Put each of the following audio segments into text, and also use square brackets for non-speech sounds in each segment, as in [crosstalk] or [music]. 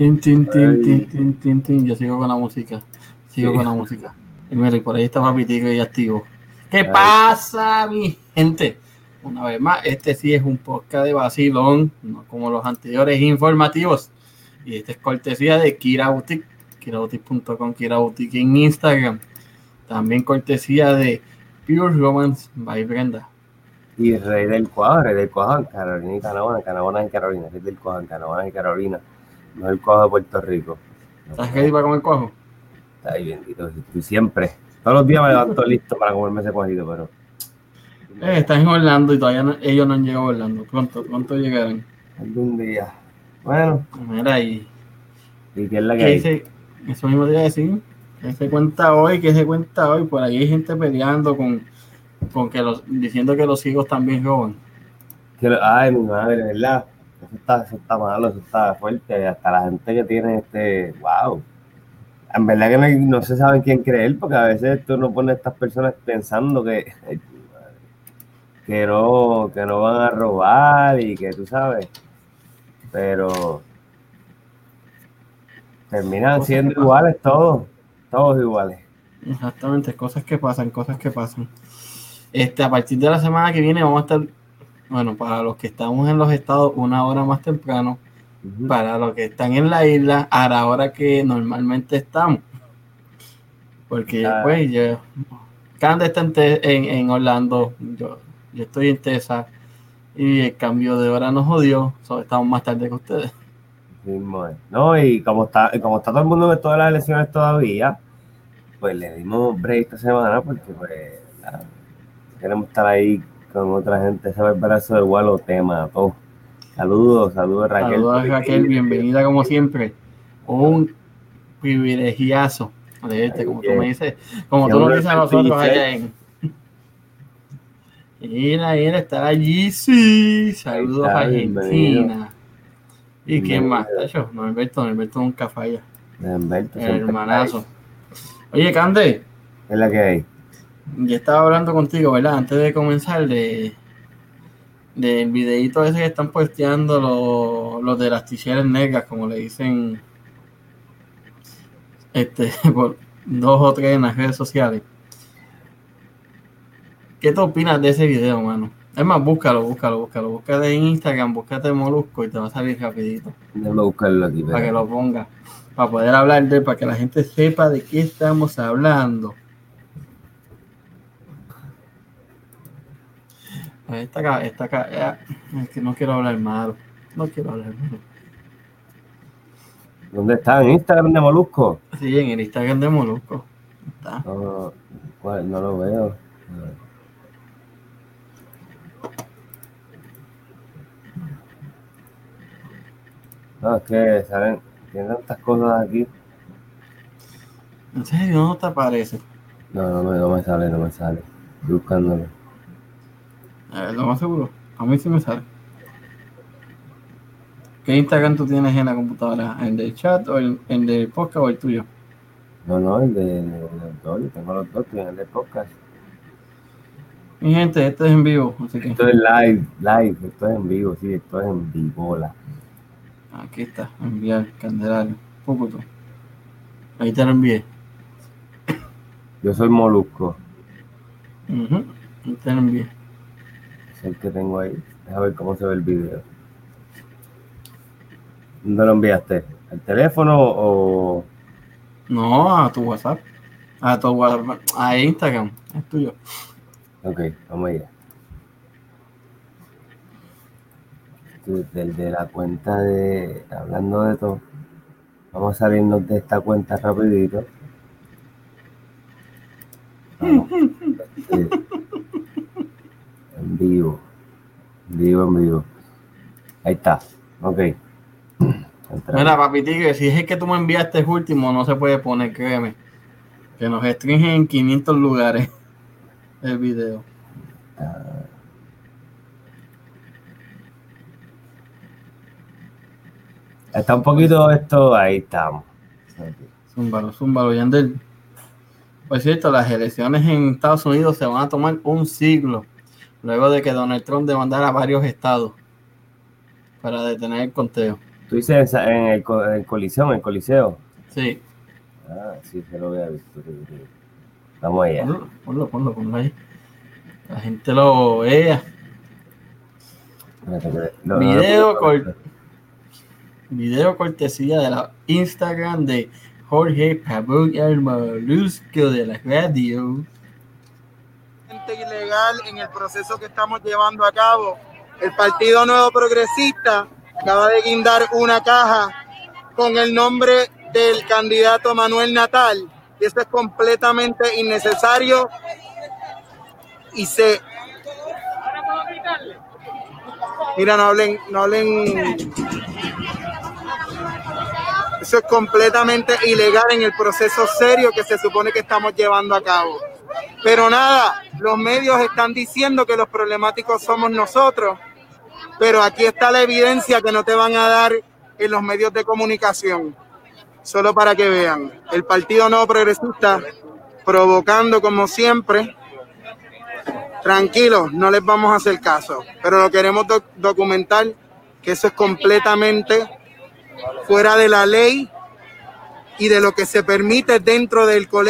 Tin, tin, tin, tin, tin, tin, tin. Yo sigo con la música. Sigo Sí. con la música. Y mira, y por ahí está Papitico y activo. ¿Qué pasa, mi gente? Una vez más, este sí es un podcast de vacilón, no como los anteriores informativos. Y este es cortesía de Kira Boutique, kiraboutique.com, Kira Boutique en Instagram. También cortesía de Pure Romance by Brenda. Y Rey del Cuajo, Rey del en Carolina y Canabona, Canabona en Carolina, Rey del en Canabona y Carolina, no el Cuajo de Puerto Rico. ¿Estás ready para comer cuajo? Está ahí bendito, estoy siempre. Todos los días me levanto listo para comerme ese cuajito, pero. Eh, estás en Orlando y todavía no- ellos no han llegado a Orlando. Pronto, pronto llegarán. Algún día. Bueno, Mira ahí. ¿y qué es la que ¿Qué hay? dice? Eso mismo te iba a decir. ¿Qué se cuenta hoy? ¿Qué se cuenta hoy? Por ahí hay gente peleando con, con que los, diciendo que los hijos también roban. Ay, mi madre, ¿verdad? Eso está, eso está malo, eso está fuerte. Hasta la gente que tiene este. ¡Wow! En verdad que no, se sabe en quién creer, porque a veces tú no pones a estas personas pensando que. [laughs] Que no, que no van a robar y que tú sabes. Pero. Terminan siendo iguales todos. Todos iguales. Exactamente, cosas que pasan, cosas que pasan. Este, a partir de la semana que viene vamos a estar, bueno, para los que estamos en los estados, una hora más temprano. Para los que están en la isla, a la hora que normalmente estamos. Porque, Ah. pues, yo. Cande está en, Te- en, en Orlando, yo, yo estoy en Texas. Y el cambio de hora nos jodió. so, estamos más tarde que ustedes. Sí. No, y como está, como está todo el mundo de todas las elecciones todavía, pues le dimos break esta semana porque pues queremos estar ahí con otra gente, ese brazo de igual o tema, todo. Saludos, saludos Raquel. Saludos Raquel, bienvenida como siempre. Un privilegiazo de este, como tú me dices, como tú nos dices a nosotros allá en. Mira, mira, está allí, sí. Saludos a Argentina. ¿Y quién más? Tacho, Norberto, Norberto nunca falla. El hermanazo. Oye, Cande. Es la que hay. Ya estaba hablando contigo, ¿verdad? Antes de comenzar, de del videíto ese que están posteando los, los de las tijeras negras, como le dicen este [laughs] por dos o tres en las redes sociales. ¿Qué te opinas de ese video, mano? Es más, búscalo, búscalo, búscalo. Búscate en Instagram, búscate Molusco y te va a salir rapidito. Déjame buscarlo aquí. Para que lo ponga. Para poder hablar de él, para que la gente sepa de qué estamos hablando. Esta esta acá, eh, es que no quiero hablar malo. No quiero hablar malo. ¿Dónde está? ¿En Instagram de Molusco? Sí, en el Instagram de Molusco. Está. No, ¿cuál? no lo veo. No, es que salen, tienen tantas cosas aquí. En serio, no te aparece. No, no me, no me sale, no me sale. Estoy buscándolo. Lo más seguro. A mí sí me sale. ¿Qué Instagram tú tienes en la computadora? ¿El del chat o el, el del podcast o el tuyo? No, no, el de, los dos, yo tengo los dos, el de podcast. Mi gente, este es en vivo, así que Esto es live, live, esto es en vivo, sí, esto es en vivo. la- aquí está, enviar, Candelario, Pucuto. Ahí te lo envié. Yo soy Molusco, Ujú, Ahí te lo envié. Es el que tengo ahí. Déjame ver cómo se ve el video. ¿Dónde lo enviaste? ¿Al teléfono o...? No, a tu WhatsApp. A tu WhatsApp, a Instagram, es tuyo. Ok, vamos allá. Desde de la cuenta de... Hablando de todo, vamos a salirnos de esta cuenta rapidito. Vamos. Sí. En vivo. En vivo. Ahí está. Ok. Mira, papi tigre, si es el que tú me enviaste último, no se puede poner, créeme. Que nos restringen en 500 lugares [laughs] el video. Está un poquito esto... Ahí estamos. Zúmbalo, zúmbalo, Yandel. Por cierto, las elecciones en Estados Unidos se van a tomar un siglo luego de que Donald Trump demandara a varios estados para detener el conteo. Tú dices en el, en el Coliseo, en el Coliseo. Sí. Ah, sí, se lo había visto. Vamos allá. Ponlo, ponlo, ponlo, ponlo ahí. La gente lo vea. No, Video, no, cor- video cortesía de la Instagram de Jorge el Molusco de la radio. Ilegal en el proceso que estamos llevando a cabo. El Partido Nuevo Progresista acaba de guindar una caja con el nombre del candidato Manuel Natal y eso es completamente innecesario y se mira no hablen no hablen eso es completamente ilegal en el proceso serio que se supone que estamos llevando a cabo pero nada, los medios están diciendo que los problemáticos somos nosotros, pero aquí está la evidencia que no te van a dar en los medios de comunicación. Solo para que vean, el Partido Nuevo Progresista provocando como siempre. Tranquilos, no les vamos a hacer caso, pero lo queremos doc- documentar que eso es completamente fuera de la ley y de lo que se permite dentro del colegio.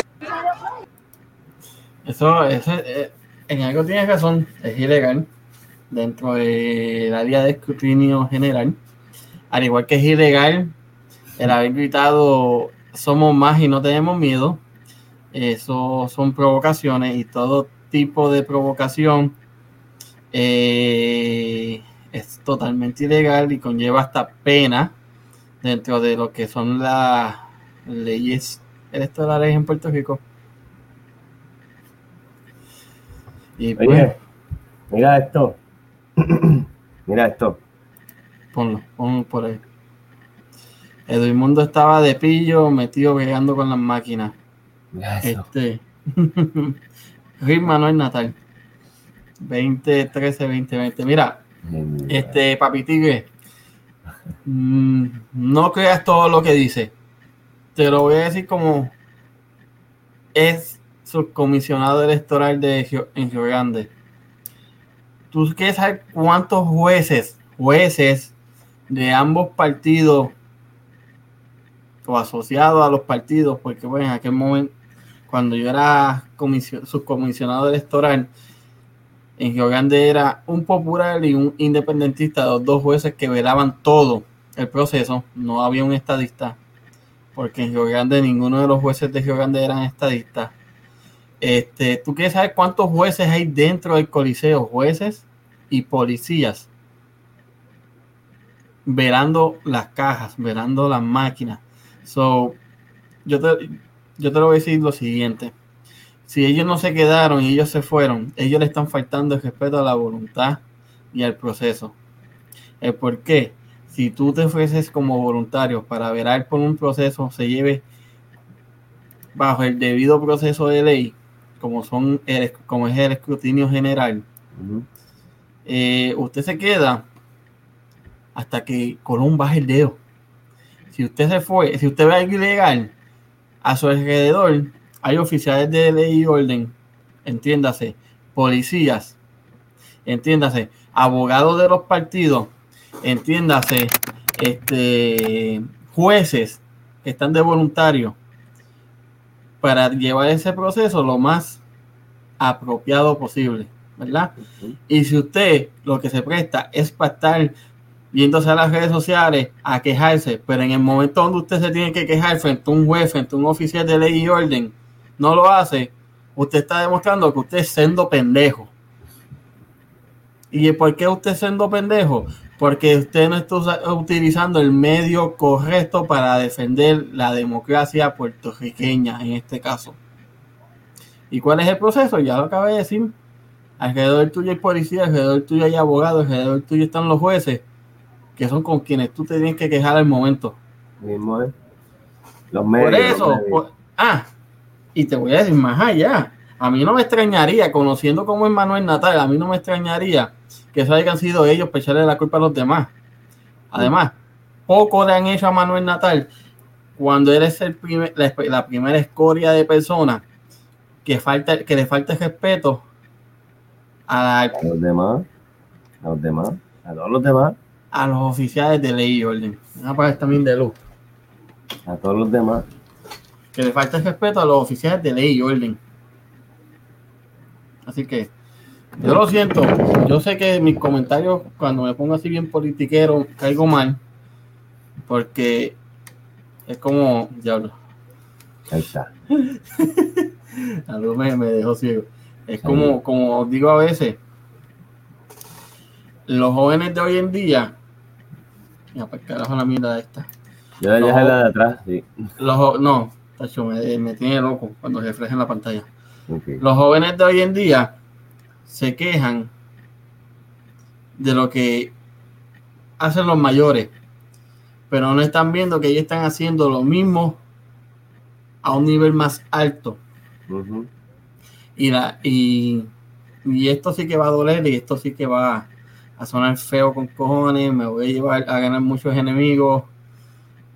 Eso, eso eh, en algo tienes razón, es ilegal dentro del área de escrutinio general. Al igual que es ilegal el haber gritado somos más y no tenemos miedo. Eso son provocaciones y todo tipo de provocación eh, es totalmente ilegal y conlleva hasta pena dentro de lo que son las leyes electorales en Puerto Rico. Y pues, mira esto. [clears throat] mira esto. ponlo, ponlo por ahí. Edmundo estaba de pillo, metido pegando con las máquinas. Mira. Este. [laughs] Rick Manuel Natal. 2013, 2020. Mira, este papi tigre. mm, no creas todo lo que dice. Te lo voy a decir como es subcomisionado electoral de Gio- en Grande. ¿Tú quieres saber cuántos jueces, jueces de ambos partidos o asociados a los partidos? Porque bueno, en aquel momento, cuando yo era comisio- subcomisionado electoral, en Grande era un popular y un independentista, los dos jueces que velaban todo el proceso, no había un estadista, porque en Grande ninguno de los jueces de Grande eran estadistas. Este, ¿Tú quieres saber cuántos jueces hay dentro del Coliseo? Jueces y policías velando las cajas, velando las máquinas. So, yo te, yo te lo voy a decir lo siguiente. Si ellos no se quedaron y ellos se fueron, ellos le están faltando el respeto a la voluntad y al proceso. El por qué, si tú te ofreces como voluntario para velar por un proceso, se lleve bajo el debido proceso de ley, como, son el- como es el escrutinio general, eh, usted se queda hasta que Colón baje el dedo. Si usted se fue, si usted ve algo ilegal a su alrededor, hay oficiales de ley y orden, entiéndase, policías, entiéndase, abogados de los partidos, entiéndase, este, jueces que están de voluntario para llevar ese proceso lo más apropiado posible, ¿verdad? Y si usted lo que se presta es para estar viéndose a las redes sociales a quejarse, pero en el momento donde usted se tiene que quejar frente a un juez, frente a un oficial de ley y orden, no lo hace, usted está demostrando que usted es siendo pendejo. ¿Y por qué usted es siendo pendejo? Porque usted no está utilizando el medio correcto para defender la democracia puertorriqueña en este caso. ¿Y cuál es el proceso? Ya lo acabé de decir. Alrededor tuyo hay policía, alrededor tuyo hay abogados, alrededor tuyo están los jueces, que son con quienes tú te tienes que quejar al momento. Mismo. Los medios. Por eso, medios. por- ah, y te voy a decir más allá. A mí no me extrañaría, conociendo cómo es Manuel Natal, a mí no me extrañaría que eso hayan sido ellos para echarle la culpa a los demás. Además, poco le han hecho a Manuel Natal cuando el primer- la, la primera escoria de personas que, falta, que le falta respeto a la A los demás. A los demás. A todos los demás. a los oficiales de ley y orden. Van a pagar también de luz. A todos los demás. Que le falta el respeto a los oficiales de ley y orden. Así que yo lo siento. Yo sé que mis comentarios, cuando me pongo así bien politiquero, caigo mal. Porque es como, diablo. Ahí está. [laughs] A luz me, me dejó ciego. Es como, como digo a veces, los jóvenes de hoy en día, ya para carajo la mierda esta. Yo No. dejé la de atrás, sí. Los, no, tacho, me, me tiene loco cuando se refleja en la pantalla. Los jóvenes de hoy en día se quejan de lo que hacen los mayores, pero no están viendo que ellos están haciendo lo mismo a un nivel más alto. Y, la, y, y esto sí que va a doler y esto sí que va a sonar feo con cojones, me voy a llevar a ganar muchos enemigos,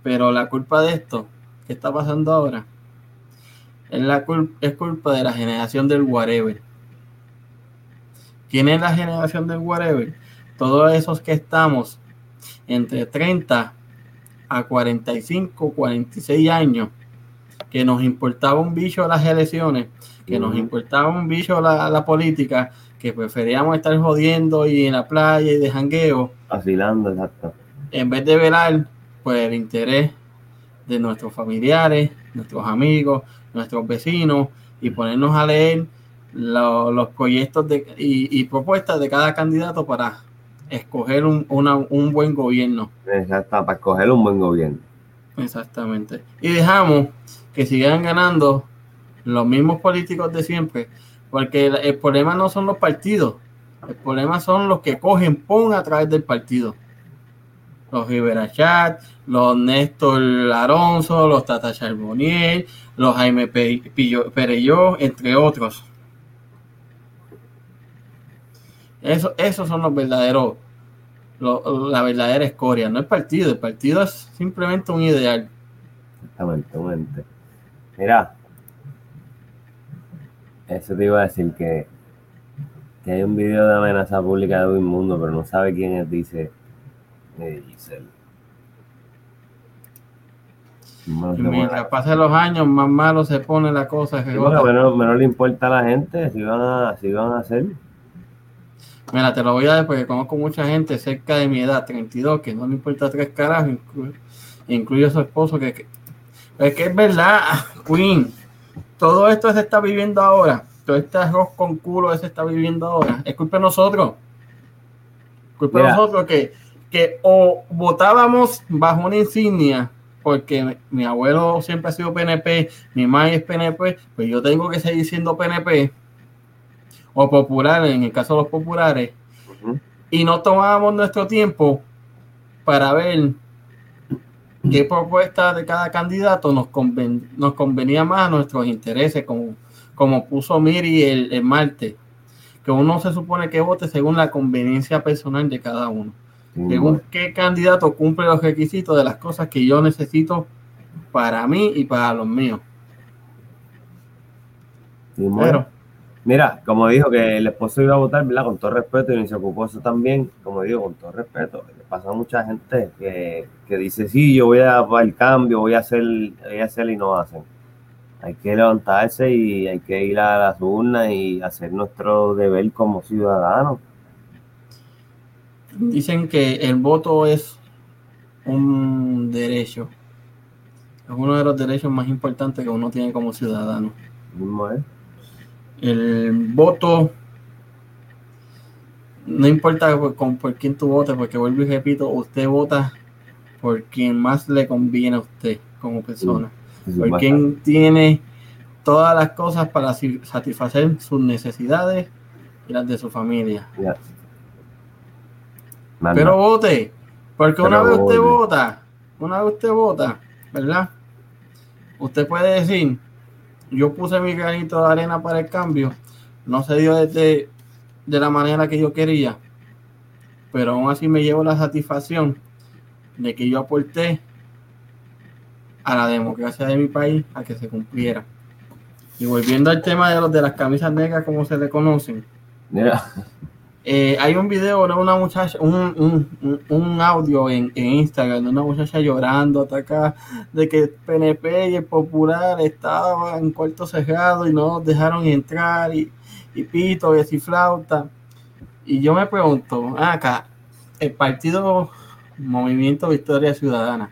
pero la culpa de esto que está pasando ahora es, la cul- es culpa de la generación del whatever. ¿Quién es la generación del whatever? Todos esos que estamos entre 30 a 45, 46 años, que nos importaba un bicho las elecciones, que nos importaba un bicho la, la política, que preferíamos estar jodiendo y en la playa y de jangueo, Vacilando, exacto. en vez de velar por el interés de nuestros familiares, nuestros amigos, nuestros vecinos y ponernos a leer lo- los proyectos de, y, y propuestas de cada candidato para escoger un, una- un buen gobierno. Exacto, para escoger un buen gobierno. Exactamente. Y dejamos que sigan ganando los mismos políticos de siempre, porque el, el problema no son los partidos, el problema son los que cogen PON a través del partido. Los Rivera Chat, los Néstor Alonso, los Tata Charbonnier, los Jaime Perelló, entre otros. Eso, esos son los verdaderos, lo- la verdadera escoria, no el partido. El partido es simplemente un ideal. Exactamente, exactamente. Mira, eso te iba a decir que, que hay un video de amenaza pública de un mundo, pero no sabe quién es, dice eh, Giselle. Mientras pasan los años, más malo se pone la cosa. que Sí, menos, menos le importa a la gente si van a, si van a hacer. Mira, te lo voy a dar porque conozco mucha gente cerca de mi edad, 32, que no le importa tres carajos, inclu- incluye a su esposo. Que, que- es que es verdad, [laughs] Queen. Todo esto se está viviendo ahora. Todo este arroz con culo se está viviendo ahora. Es culpa de nosotros. Culpa de nosotros que, que o votábamos bajo una insignia, porque mi, mi abuelo siempre ha sido PNP, mi madre es PNP, pues yo tengo que seguir siendo PNP o popular, en el caso de los populares, y no tomábamos nuestro tiempo para ver qué propuesta de cada candidato nos, conven- nos convenía más a nuestros intereses, como, como puso Miri el, el martes, que uno se supone que vote según la conveniencia personal de cada uno, según qué candidato cumple los requisitos de las cosas que yo necesito para mí y para los míos. bueno. Mira, como dijo que el esposo iba a votar, ¿verdad? Con todo respeto, y ni se ocupó eso también, como digo, con todo respeto. Le pasa a mucha gente que, que dice, sí, yo voy a el cambio, voy a hacer, voy a hacer y no hacen. Hay que levantarse y hay que ir a las urnas y hacer nuestro deber como ciudadanos. Dicen que el voto es un derecho. Es uno de los derechos más importantes que uno tiene como ciudadano. Mismo es. El voto, no importa por, con- por quién tú votes, porque vuelvo y repito, usted vota por quien más le conviene a usted como persona. Sí, Por quien tiene todas las cosas para satisfacer sus necesidades y las de su familia. Pero vote, porque una vez usted vote. vota, una vez usted vota, ¿verdad? Usted puede decir, yo puse mi granito de arena para el cambio, no se dio desde de la manera que yo quería, pero aún así me llevo la satisfacción de que yo aporté a la democracia de mi país a que se cumpliera. Y volviendo al tema de los de las camisas negras, como se le conocen, Eh, hay un video de una muchacha, un, un, un audio en, en, Instagram de una muchacha llorando acá de que PNP y el Popular estaban en cuarto cerrado y no dejaron entrar y, y pito y así flauta. Y yo me pregunto, acá, el partido Movimiento Victoria Ciudadana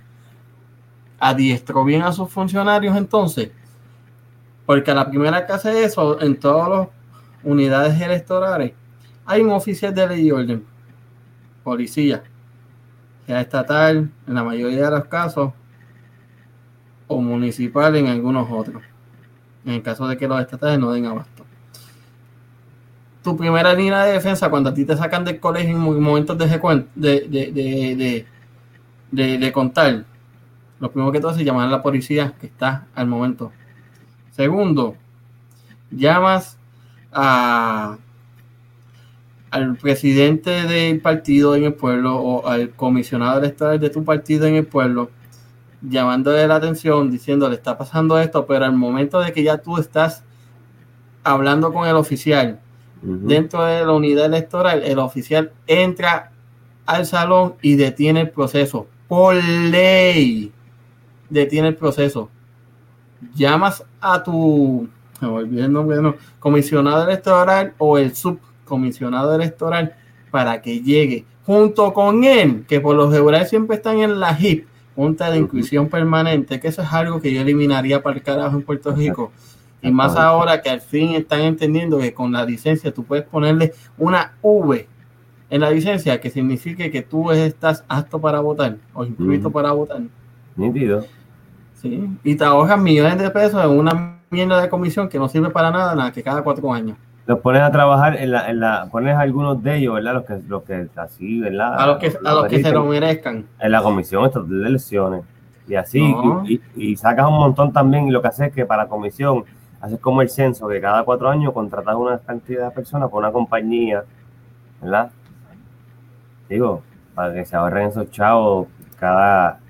adiestró bien a sus funcionarios entonces, porque a la primera que hace eso en todas las unidades electorales hay un oficial de ley y orden, policía, sea estatal en la mayoría de los casos, o municipal en algunos otros, en el caso de que los estatales no den abasto. Tu primera línea de defensa, cuando a ti te sacan del colegio en momentos de, de, de, de, contar, lo primero que tú haces es llamar a la policía que está al momento. Segundo, llamas a al presidente del partido en el pueblo o al comisionado electoral de tu partido en el pueblo, llamándole la atención, diciéndole está pasando esto, pero al momento de que ya tú estás hablando con el oficial dentro de la unidad electoral, el oficial entra al salón y detiene el proceso. Por ley, detiene el proceso. Llamas a tu, me olvidé el nombre, no, comisionado electoral o el sub comisionado electoral para que llegue junto con él, que por los general siempre están en la HIP, Junta de Inclusión Permanente, que eso es algo que yo eliminaría para el carajo en Puerto Rico. Y más ahora que al fin están entendiendo que con la licencia tú puedes ponerle una V en la licencia que signifique que tú estás apto para votar o inscrito para votar. Nítido. Sí. Y te ahorras millones de pesos en una mierda de comisión que no sirve para nada, nada, que cada cuatro años los pones a trabajar en la, en la pones algunos de ellos, ¿verdad? Los que, los que así, ¿verdad? A los que, a los que se lo merezcan. En la comisión de elecciones. Y así, y, y, sacas un montón también, y lo que haces es que para la comisión haces como el censo, que cada cuatro años contratas una cantidad de personas por una compañía, ¿verdad? Digo, para que se ahorren esos chavos cada,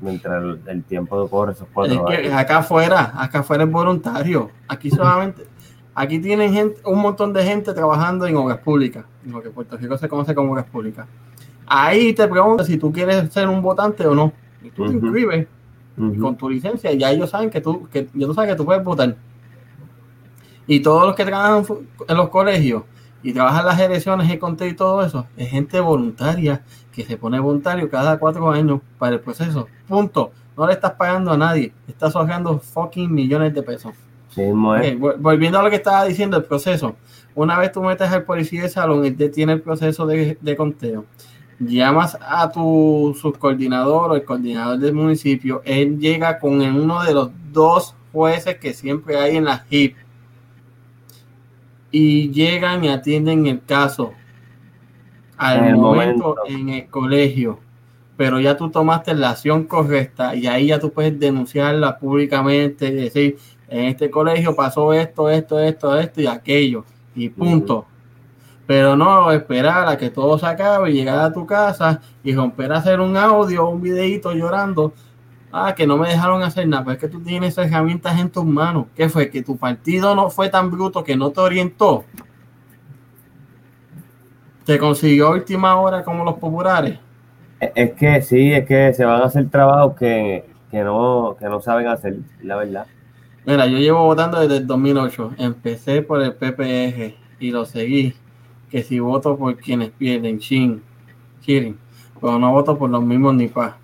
mientras el, tiempo corre esos cuatro es que acá afuera, acá afuera es voluntario. Aquí solamente Aquí tienen gente, un montón de gente trabajando en obras públicas, lo que Puerto Rico se conoce como obras públicas. Ahí te preguntan si tú quieres ser un votante o no. Y tú te inscribes con tu licencia y ya ellos saben que tú, que ya tú sabes que tú puedes votar. Y todos los que trabajan en los colegios y trabajan las elecciones y conté y todo eso, es gente voluntaria que se pone voluntario cada cuatro años para el proceso. Punto. No le estás pagando a nadie. Estás ahorrando fucking millones de pesos volviendo a lo que estaba diciendo, el proceso. Una vez tú metes al policía de salón, él tiene el proceso de, conteo. Llamas a tu subcoordinador o el coordinador del municipio. Él llega con uno de los dos jueces que siempre hay en la HIP. Y llegan y atienden el caso al momento, en el colegio pero ya tú tomaste la acción correcta y ahí ya tú puedes denunciarla públicamente y decir, en este colegio pasó esto, esto, esto, esto y aquello, y punto. Pero no esperar a que todo se acabe y llegar a tu casa y romper a hacer un audio, un videito llorando. Ah, que no me dejaron hacer nada, pero es que tú tienes herramientas en tus manos. ¿Qué fue? Que tu partido no fue tan bruto que no te orientó. Te consiguió última hora como los populares. Es que sí, es que se van a hacer trabajos que, que, no, que no saben hacer, la verdad. Mira, yo llevo votando desde el 2008. Empecé por el PPG y lo seguí. Que si voto por quienes pierden, chin, quieren. Pero no voto por los mismos ni pa.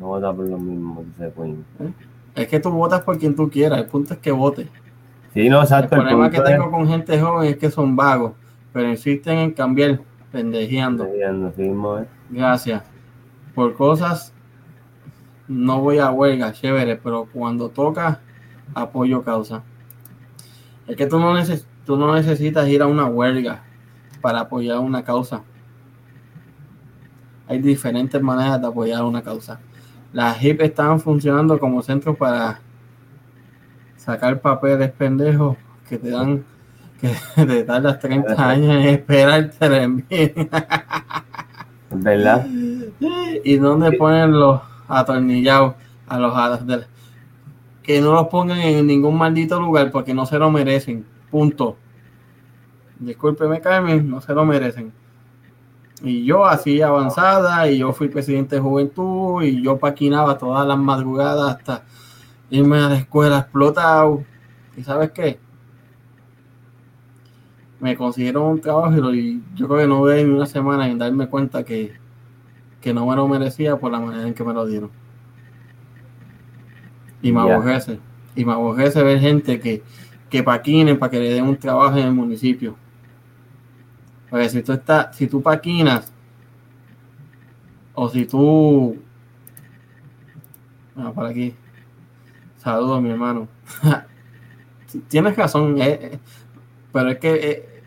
No votas por los mismos, dice Queen. ¿Eh? Es que tú votas por quien tú quieras. El punto es que vote. Sí, no, exacto. El, problema que tengo con gente joven es que son vagos, pero insisten en cambiar, pendejeando. pendejeando sí. Gracias. Por cosas no voy a huelga, chévere, pero cuando toca, apoyo causa. Es que tú no, tú no necesitas ir a una huelga para apoyar una causa. Hay diferentes maneras de apoyar una causa. Las HIP están funcionando como centros para sacar papeles pendejos que te dan que [laughs] te las 30 años en esperar te ¿Verdad? [laughs] ¿Y dónde ponen los atornillados a los que no los pongan en ningún maldito lugar porque no se lo merecen. Punto. discúlpeme Carmen, no se lo merecen. Y yo así avanzada, y yo fui presidente de juventud, y yo paquinaba todas las madrugadas hasta irme a la escuela explotado. ¿Y sabes qué? Me consiguieron un trabajo y yo creo que no voy ni una semana en darme cuenta que, que no me lo merecía por la manera en que me lo dieron. Y me Ya. aborrece. Y me aborrece ver gente que, que paquinen para que le den un trabajo en el municipio. Porque si tú estás, si tú paquinas, o si tú. Ah, por aquí. Saludos, mi hermano. [laughs] Tienes razón, eh, eh, pero es que eh,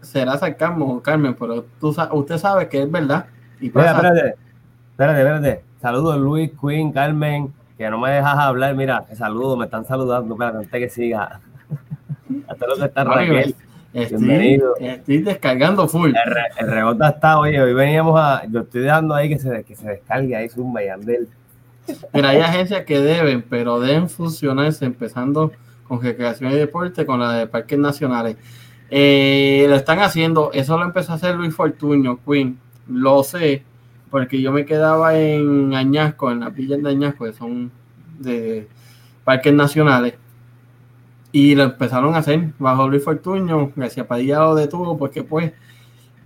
será sarcasmo, Carmen, pero tú, usted sabe que es verdad. Y Mira, espérate, espérate, espérate. Saludos Luis, Queen, Carmen, que no me dejas hablar. Mira, que saludo, me están saludando. Espérate, antes que siga. [laughs] Hasta lo que está Raquel. Estoy, bienvenido. estoy descargando full. El, re- el rebota está, oye, hoy veníamos a. Yo estoy dejando ahí que se, que se descargue ahí Zumba y Andel. Mira, hay agencias que deben, pero deben fusionarse, empezando con recreación y deporte, con la de parques nacionales. Eh, lo están haciendo, eso lo empezó a hacer Luis Fortuño, Queen, lo sé, porque yo me quedaba en Añasco, en las villas de Añasco, que son de parques nacionales, y lo empezaron a hacer bajo Luis Fortuño, García Padilla lo detuvo, porque pues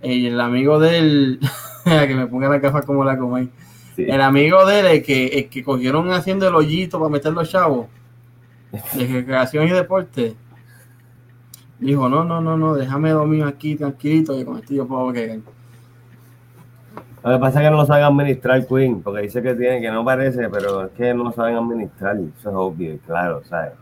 el amigo del, [laughs] que me ponga la caja como la comí. Sí. El amigo de él, el que, el que cogieron haciendo el hoyito para meter los chavos de recreación y deporte, dijo: No, no, no, no, déjame mío aquí tranquilito, que con esto yo puedo que Lo que pasa es que no lo saben administrar, Queen, porque dice que tiene, que no parece, pero es que no lo saben administrar. Eso es obvio y claro, ¿sabes?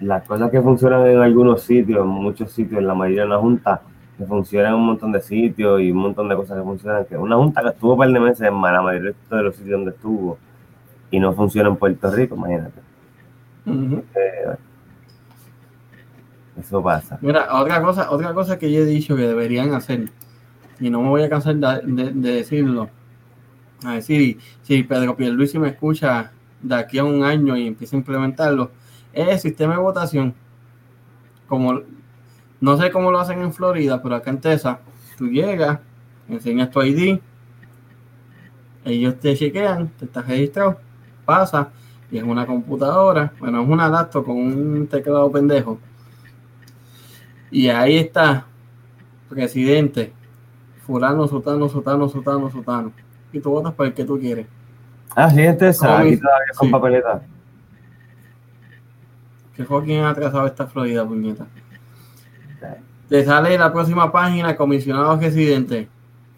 Las cosas que funcionan en algunos sitios, en muchos sitios, en la mayoría de una junta, que funcionan en un montón de sitios y un montón de cosas que funcionan. Que una junta que estuvo un par de meses en la mayoría de los sitios donde estuvo y no funciona en Puerto Rico, imagínate. Eh, eso pasa. Mira, otra cosa, otra cosa que yo he dicho que deberían hacer, y no me voy a cansar de, de- de decirlo, a decir, si Pedro Pierluisi me escucha de aquí a un año y empieza a implementarlo, es el sistema de votación. Como no sé cómo lo hacen en Florida, pero acá en Texas, tú llegas, enseñas tu ID, ellos te chequean, te estás registrado, pasa, y es una computadora, bueno, es una laptop con un teclado pendejo. Y ahí está, presidente, fulano, sutano, sutano, sutano, sutano. Y tú votas por el que tú quieres. Ah, sí, entonces, ¿Cómo aquí me- todavía con sí. papeleta. ¿Qué fue quien ha atrasado esta Florida, puñeta? Te sale la próxima página, comisionados residentes.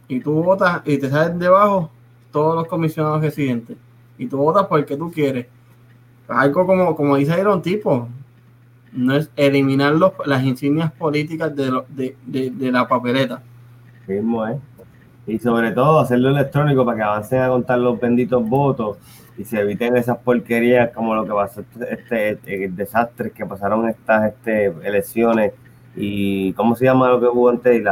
Y tú votas y te salen debajo todos los comisionados residentes. Y tú votas por el que tú quieres. Algo como, como dice Iron Tipo, no es eliminar los- las insignias políticas de, lo- de, de- de la papeleta. ¿Eh? Y sobre todo hacerlo electrónico para que avancen a contar los benditos votos y se eviten esas porquerías como lo que pasó este, este el desastre que pasaron estas este, elecciones y cómo se llama lo que hubo antes y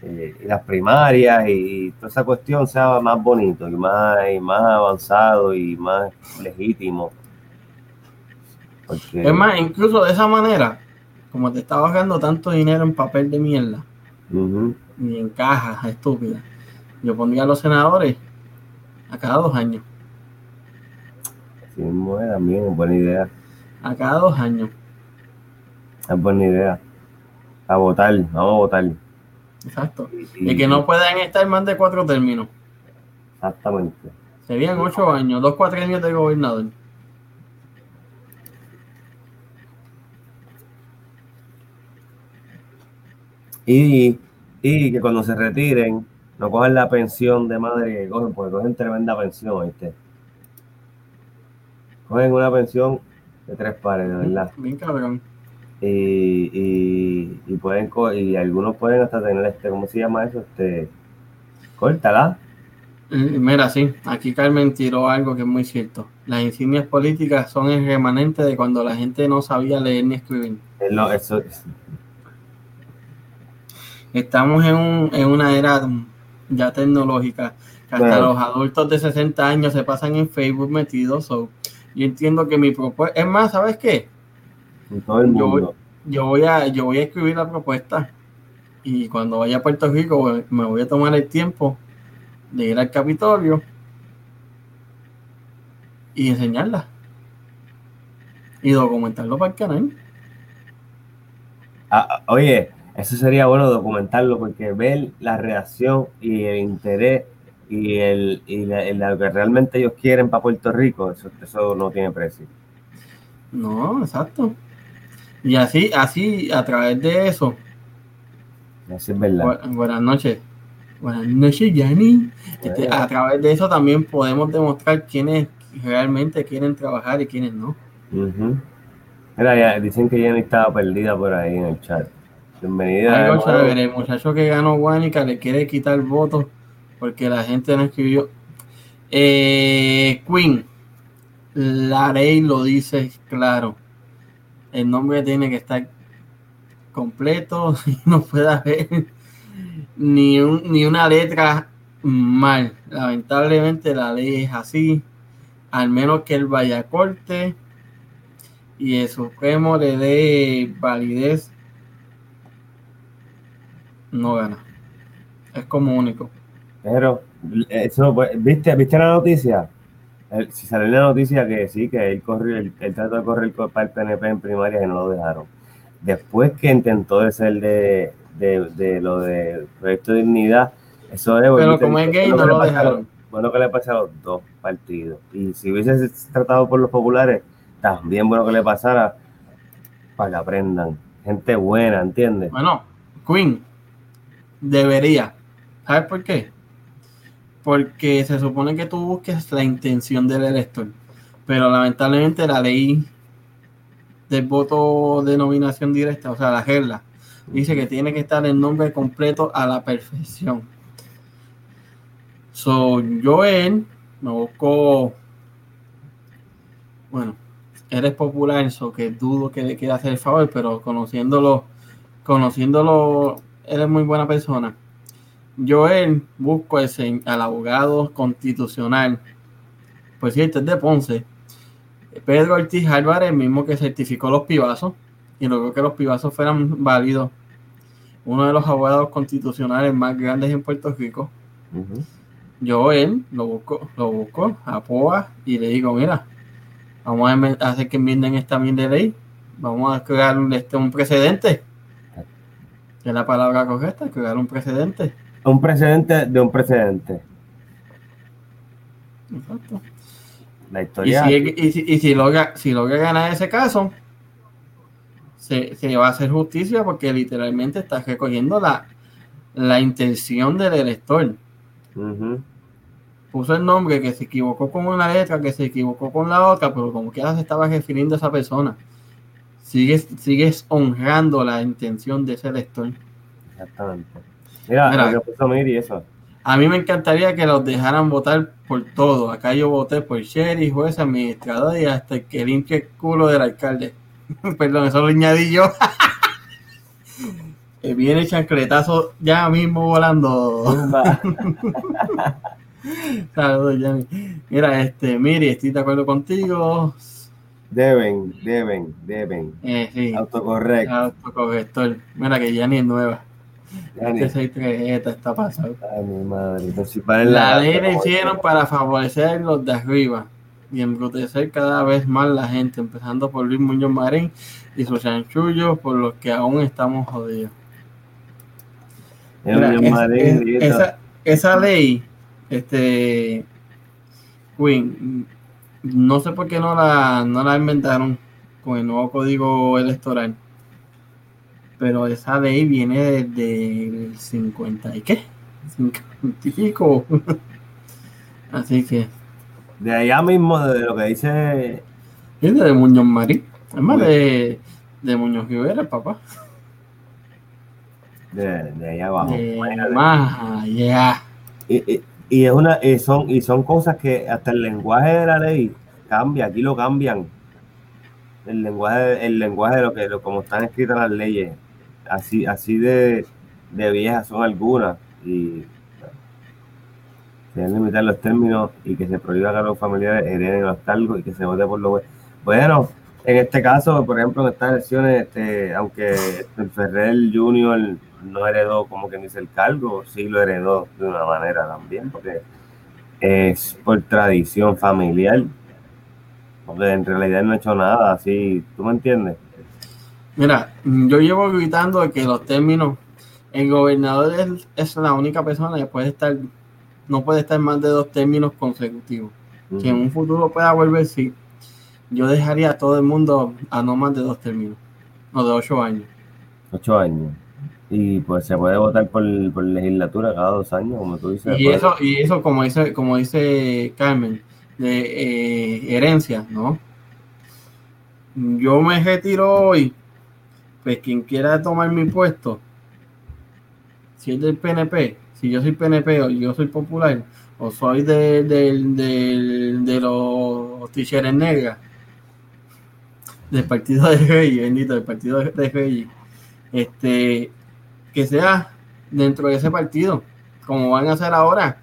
eh, las primarias y, toda esa cuestión sea más bonito y más y más avanzado y más legítimo porque Es más, incluso de esa manera, como te estaba ahorrando tanto dinero en papel de mierda ujú, y en cajas estúpidas, yo pondría a los senadores a cada dos años. mismo es también buena idea A cada dos años. es buena idea a votar vamos a votar Exacto. Y- Y que no puedan estar más de cuatro términos. Exactamente. Serían ocho años, dos cuatrenios de gobernador. Y, y que cuando se retiren, no cojan la pensión de madre que cogen, porque cogen tremenda pensión, ¿viste? Cogen una pensión de tres pares, de verdad. Bien cabrón. Y, y, y pueden co- y algunos pueden hasta tener este, ¿cómo se llama eso? Este, córtala. Y Mira, sí, aquí Carmen tiró algo que es muy cierto. Las insignias políticas son el remanente de cuando la gente no sabía leer ni escribir. Es lo- eso, es- Estamos en, un- en una era ya tecnológica, que hasta Bueno. los adultos de 60 años se pasan en Facebook metidos. so, yo entiendo que mi propuesta, es más, ¿sabes qué? en todo el Yo voy- mundo. yo voy a, yo voy a escribir la propuesta y cuando vaya a Puerto Rico me voy a tomar el tiempo de ir al Capitolio y enseñarla y documentarlo para el canal. Ah, ah, oye, eso sería bueno documentarlo porque ver la reacción y el interés y, el, y lo que realmente ellos quieren para Puerto Rico, eso, eso no tiene precio. No, exacto. Y así, así, a través de eso. Así es verdad. buenas noches. Buenas noches, Yanni. Este, a través de eso también podemos demostrar quiénes realmente quieren trabajar y quiénes no. Mira, ya, dicen que Yanni estaba perdida por ahí en el chat. Bienvenida. el muchacho que ganó Guanica le quiere quitar votos porque la gente no escribió. Eh, Queen, la ley lo dice claro. El nombre tiene que estar completo [laughs] y no puede haber ni, ni una letra mal. Lamentablemente la ley es así. Al menos que él vaya a corte y el Supremo le dé validez, no gana. Es como único. Pero, eso, ¿viste, ¿viste la noticia? si salió la noticia que sí, que él corrió, él, trató de correr para el PNP en primaria y no lo dejaron. Después que intentó de ser de, de, lo de Proyecto de Dignidad, eso es Pero como es gay, no lo dejaron. Bueno que le pasa a los dos partidos. Y si hubiese tratado por los populares, también bueno que le pasara para que aprendan. Gente buena, ¿entiendes? Bueno, Queen debería. ¿Sabes por qué? porque se supone que tú busques la intención del elector, pero lamentablemente la ley del voto de nominación directa, o sea, la regla, dice que tiene que estar el nombre completo a la perfección. So, yo él me busco, bueno, eres popular, eso que dudo que le quiera hacer el favor, pero conociéndolo, conociéndolo, eres muy buena persona Joel busco ese, al abogado constitucional, pues cierto, es de Ponce, Pedro Ortiz Álvarez, mismo que certificó los pibazos y logró que los pibazos fueran válidos. Uno de los abogados constitucionales más grandes en Puerto Rico. Yo él lo busco, lo busco a POA y le digo, mira, vamos a hacer que enmienden esta mil de ley, vamos a crear este, un precedente. Es la palabra correcta, crear un precedente un precedente de un precedente. Exacto. La historia. Y si, logra, si logra ganar ese caso, se, va a hacer justicia porque literalmente está recogiendo la, la intención del elector. Puso el nombre que se equivocó con una letra, que se equivocó con la otra, pero como quiera se estaba refiriendo a esa persona. Sigues, sigues honrando la intención de ese elector. Exactamente. Mira, eso. A mí me encantaría que los dejaran votar por todo. Acá yo voté por sheriff, juez, administrador y hasta el que limpie el culo del alcalde. [laughs] Perdón, eso lo añadí yo. [laughs] que viene chancletazo ya mismo volando. [laughs] Saludos, Yanni. Mira, este, Miri, estoy de acuerdo contigo. Deben, deben, deben. Eh, sí. Autocorrecto. Autocorrector. Mira que Yanni es nueva. Este está pasando. la, ley la hicieron para favorecer los de arriba y embrutecer cada vez más la gente, empezando por Luis Muñoz Marín y sus chanchullos, por los que aún estamos jodidos. esa, esa, ley, este, Queen, no sé por qué no la, no la inventaron con el nuevo código electoral pero esa ley viene desde el 50 y qué, 50 y pico. [laughs] Así que. De allá mismo, de lo que dice. Es de Muñoz Marín. Es más de, de Muñoz Rivera, papá. De, de allá abajo. De más allá. Y, y, y, es una, y son, y son cosas que hasta el lenguaje de la ley cambia, aquí lo cambian. El lenguaje, el lenguaje de lo que, lo, como están escritas las leyes así, así de, de viejas son algunas y se deben limitar los términos y que se prohíba que los familiares hereden los cargos y que se vote por lo bueno. En este caso, por ejemplo, en estas elecciones, este, aunque el Ferrer Junior no heredó como que dice el cargo, sí lo heredó de una manera también, porque es por tradición familiar, porque en realidad no ha hecho nada así, ¿tú me entiendes? Mira, yo llevo gritando que los términos, el gobernador es, es la única persona que puede estar, no puede estar más de dos términos consecutivos. Que en un futuro pueda volver, sí. Yo dejaría a todo el mundo a no más de dos términos, o de ocho años. Ocho años. Y pues se puede votar por, por legislatura cada dos años, como tú dices. Y eso, y eso como dice, como dice Carmen, de eh, herencia, ¿no? Yo me retiro hoy, pues quien quiera tomar mi puesto, si es del PNP, si yo soy PNP o yo soy popular, o soy de, de, de, de los ticheres negras, del partido de Reyes, bendito, del partido de Reyes, este, que sea dentro de ese partido, como van a hacer ahora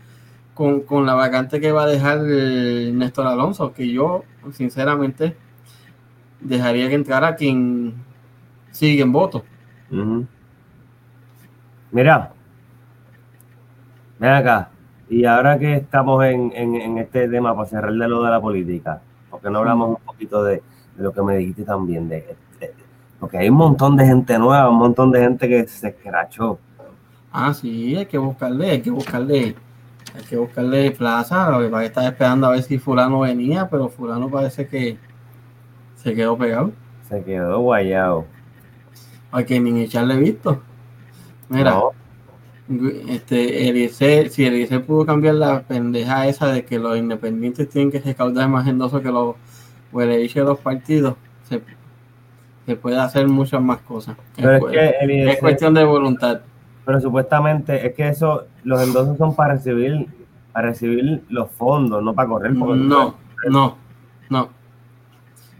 con, con la vacante que va a dejar Néstor Alonso, que yo sinceramente dejaría que entrara quien sigue en voto. Mira, ven acá, y ahora que estamos en, en, en, este tema, para cerrar de lo de la política, porque no hablamos un poquito de, de lo que me dijiste también, de, de, porque hay un montón de gente nueva, un montón de gente que se escrachó. Ah, sí, hay que buscarle, hay que buscarle, hay que buscarle plaza, lo que pasa es que estaba esperando a ver si fulano venía, pero fulano parece que se quedó pegado. Se quedó guayado. Hay que ni echarle visto. Mira, no. este, Eliezer, si Eliezer pudo cambiar la pendeja esa de que los independientes tienen que recaudar más endosos que los de los partidos, se, se, puede hacer muchas más cosas. Pero es, que es cuestión de voluntad. Pero supuestamente es que eso, los endosos son para recibir, para recibir los fondos, no para correr. No, no, no.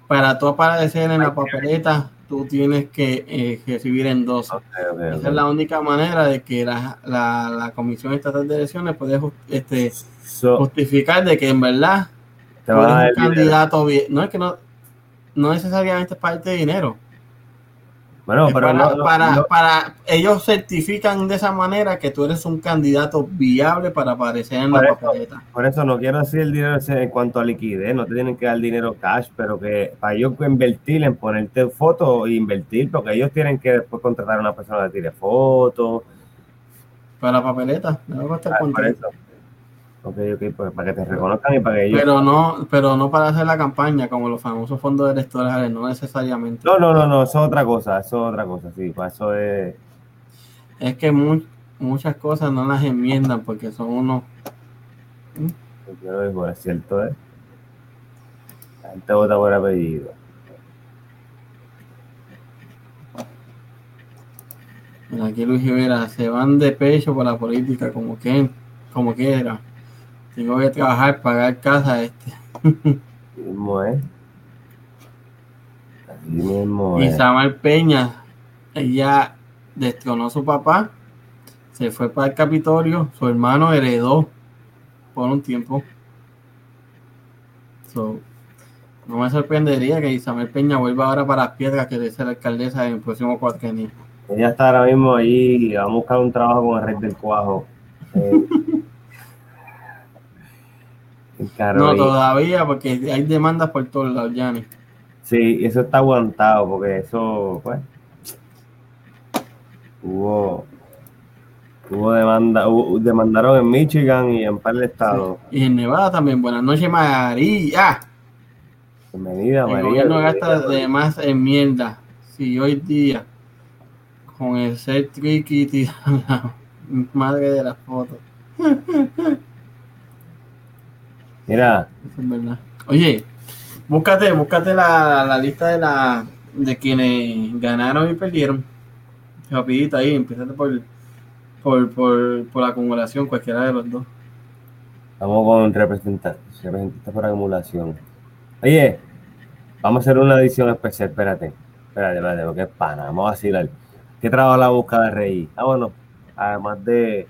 Para tú aparecer en la papeleta, tú tienes que eh, recibir endosos. Okay, okay, Esa okay. es la única manera de que la, la, la Comisión Estatal de Elecciones puede este, so, justificar de que en verdad tú eres un candidato bien. No es que no, no necesariamente es parte de dinero. Bueno, pero para, no, no, para, no- para- ellos certifican de esa manera que tú eres un candidato viable para aparecer en la Por eso. papeleta. por eso no quiero decir el dinero en cuanto a liquidez, no te tienen que dar dinero cash, pero que para ellos invertir en ponerte fotos e invertir, porque ellos tienen que después contratar a una persona que tire fotos, Para la papeleta, me va a ah, eso. Ok, ok, pues para que te reconozcan y para que ellos... Pero no, pero no para hacer la campaña como los famosos fondos electorales, no necesariamente. No, no, no, no, eso es otra cosa, eso es otra cosa, sí, para eso es... Es que mu- muchas cosas no las enmiendan porque son unos Yo lo digo, es cierto, ¿eh? La gente vota por apellido. Mira, aquí Luis Rivera, se van de pecho por la política, como que, como quiera. Tengo que trabajar, pagar casa, este. Mismo es. Así mismo es. Samuel Peña, ella destronó a su papá, se fue para el Capitolio, su hermano heredó por un tiempo. So, no me sorprendería que Isabel Peña vuelva ahora para las piedras que ser la alcaldesa en el próximo cuatrenio. Ella está ahora mismo ahí, vamos a buscar un trabajo con el rey del cuajo. Eh, [laughs] No, todavía, porque hay demandas por todos lados, Yanni. Sí, eso está aguantado, porque eso, pues, hubo, hubo demanda, hubo- demandaron en Michigan y en par de estados. Y en Nevada también. Buenas noches, María. Bienvenida, El María. gobierno bienvenida. gasta de más en mierda. Si hoy día, con el ser tricky, [laughs] la madre de las fotos. Mira, Eso es verdad. Oye, búscate, búscate la, la lista de la de quienes ganaron y perdieron. Rapidito ahí, empezate por, por, por, por la acumulación, cualquiera de los dos. Vamos con representantes, representantes por acumulación. Oye, vamos a hacer una edición especial, espérate. Espérate, espérate, porque es pana, vamos a vacilar. ¿Qué trabajo la busca de Rey? Ah, bueno, además de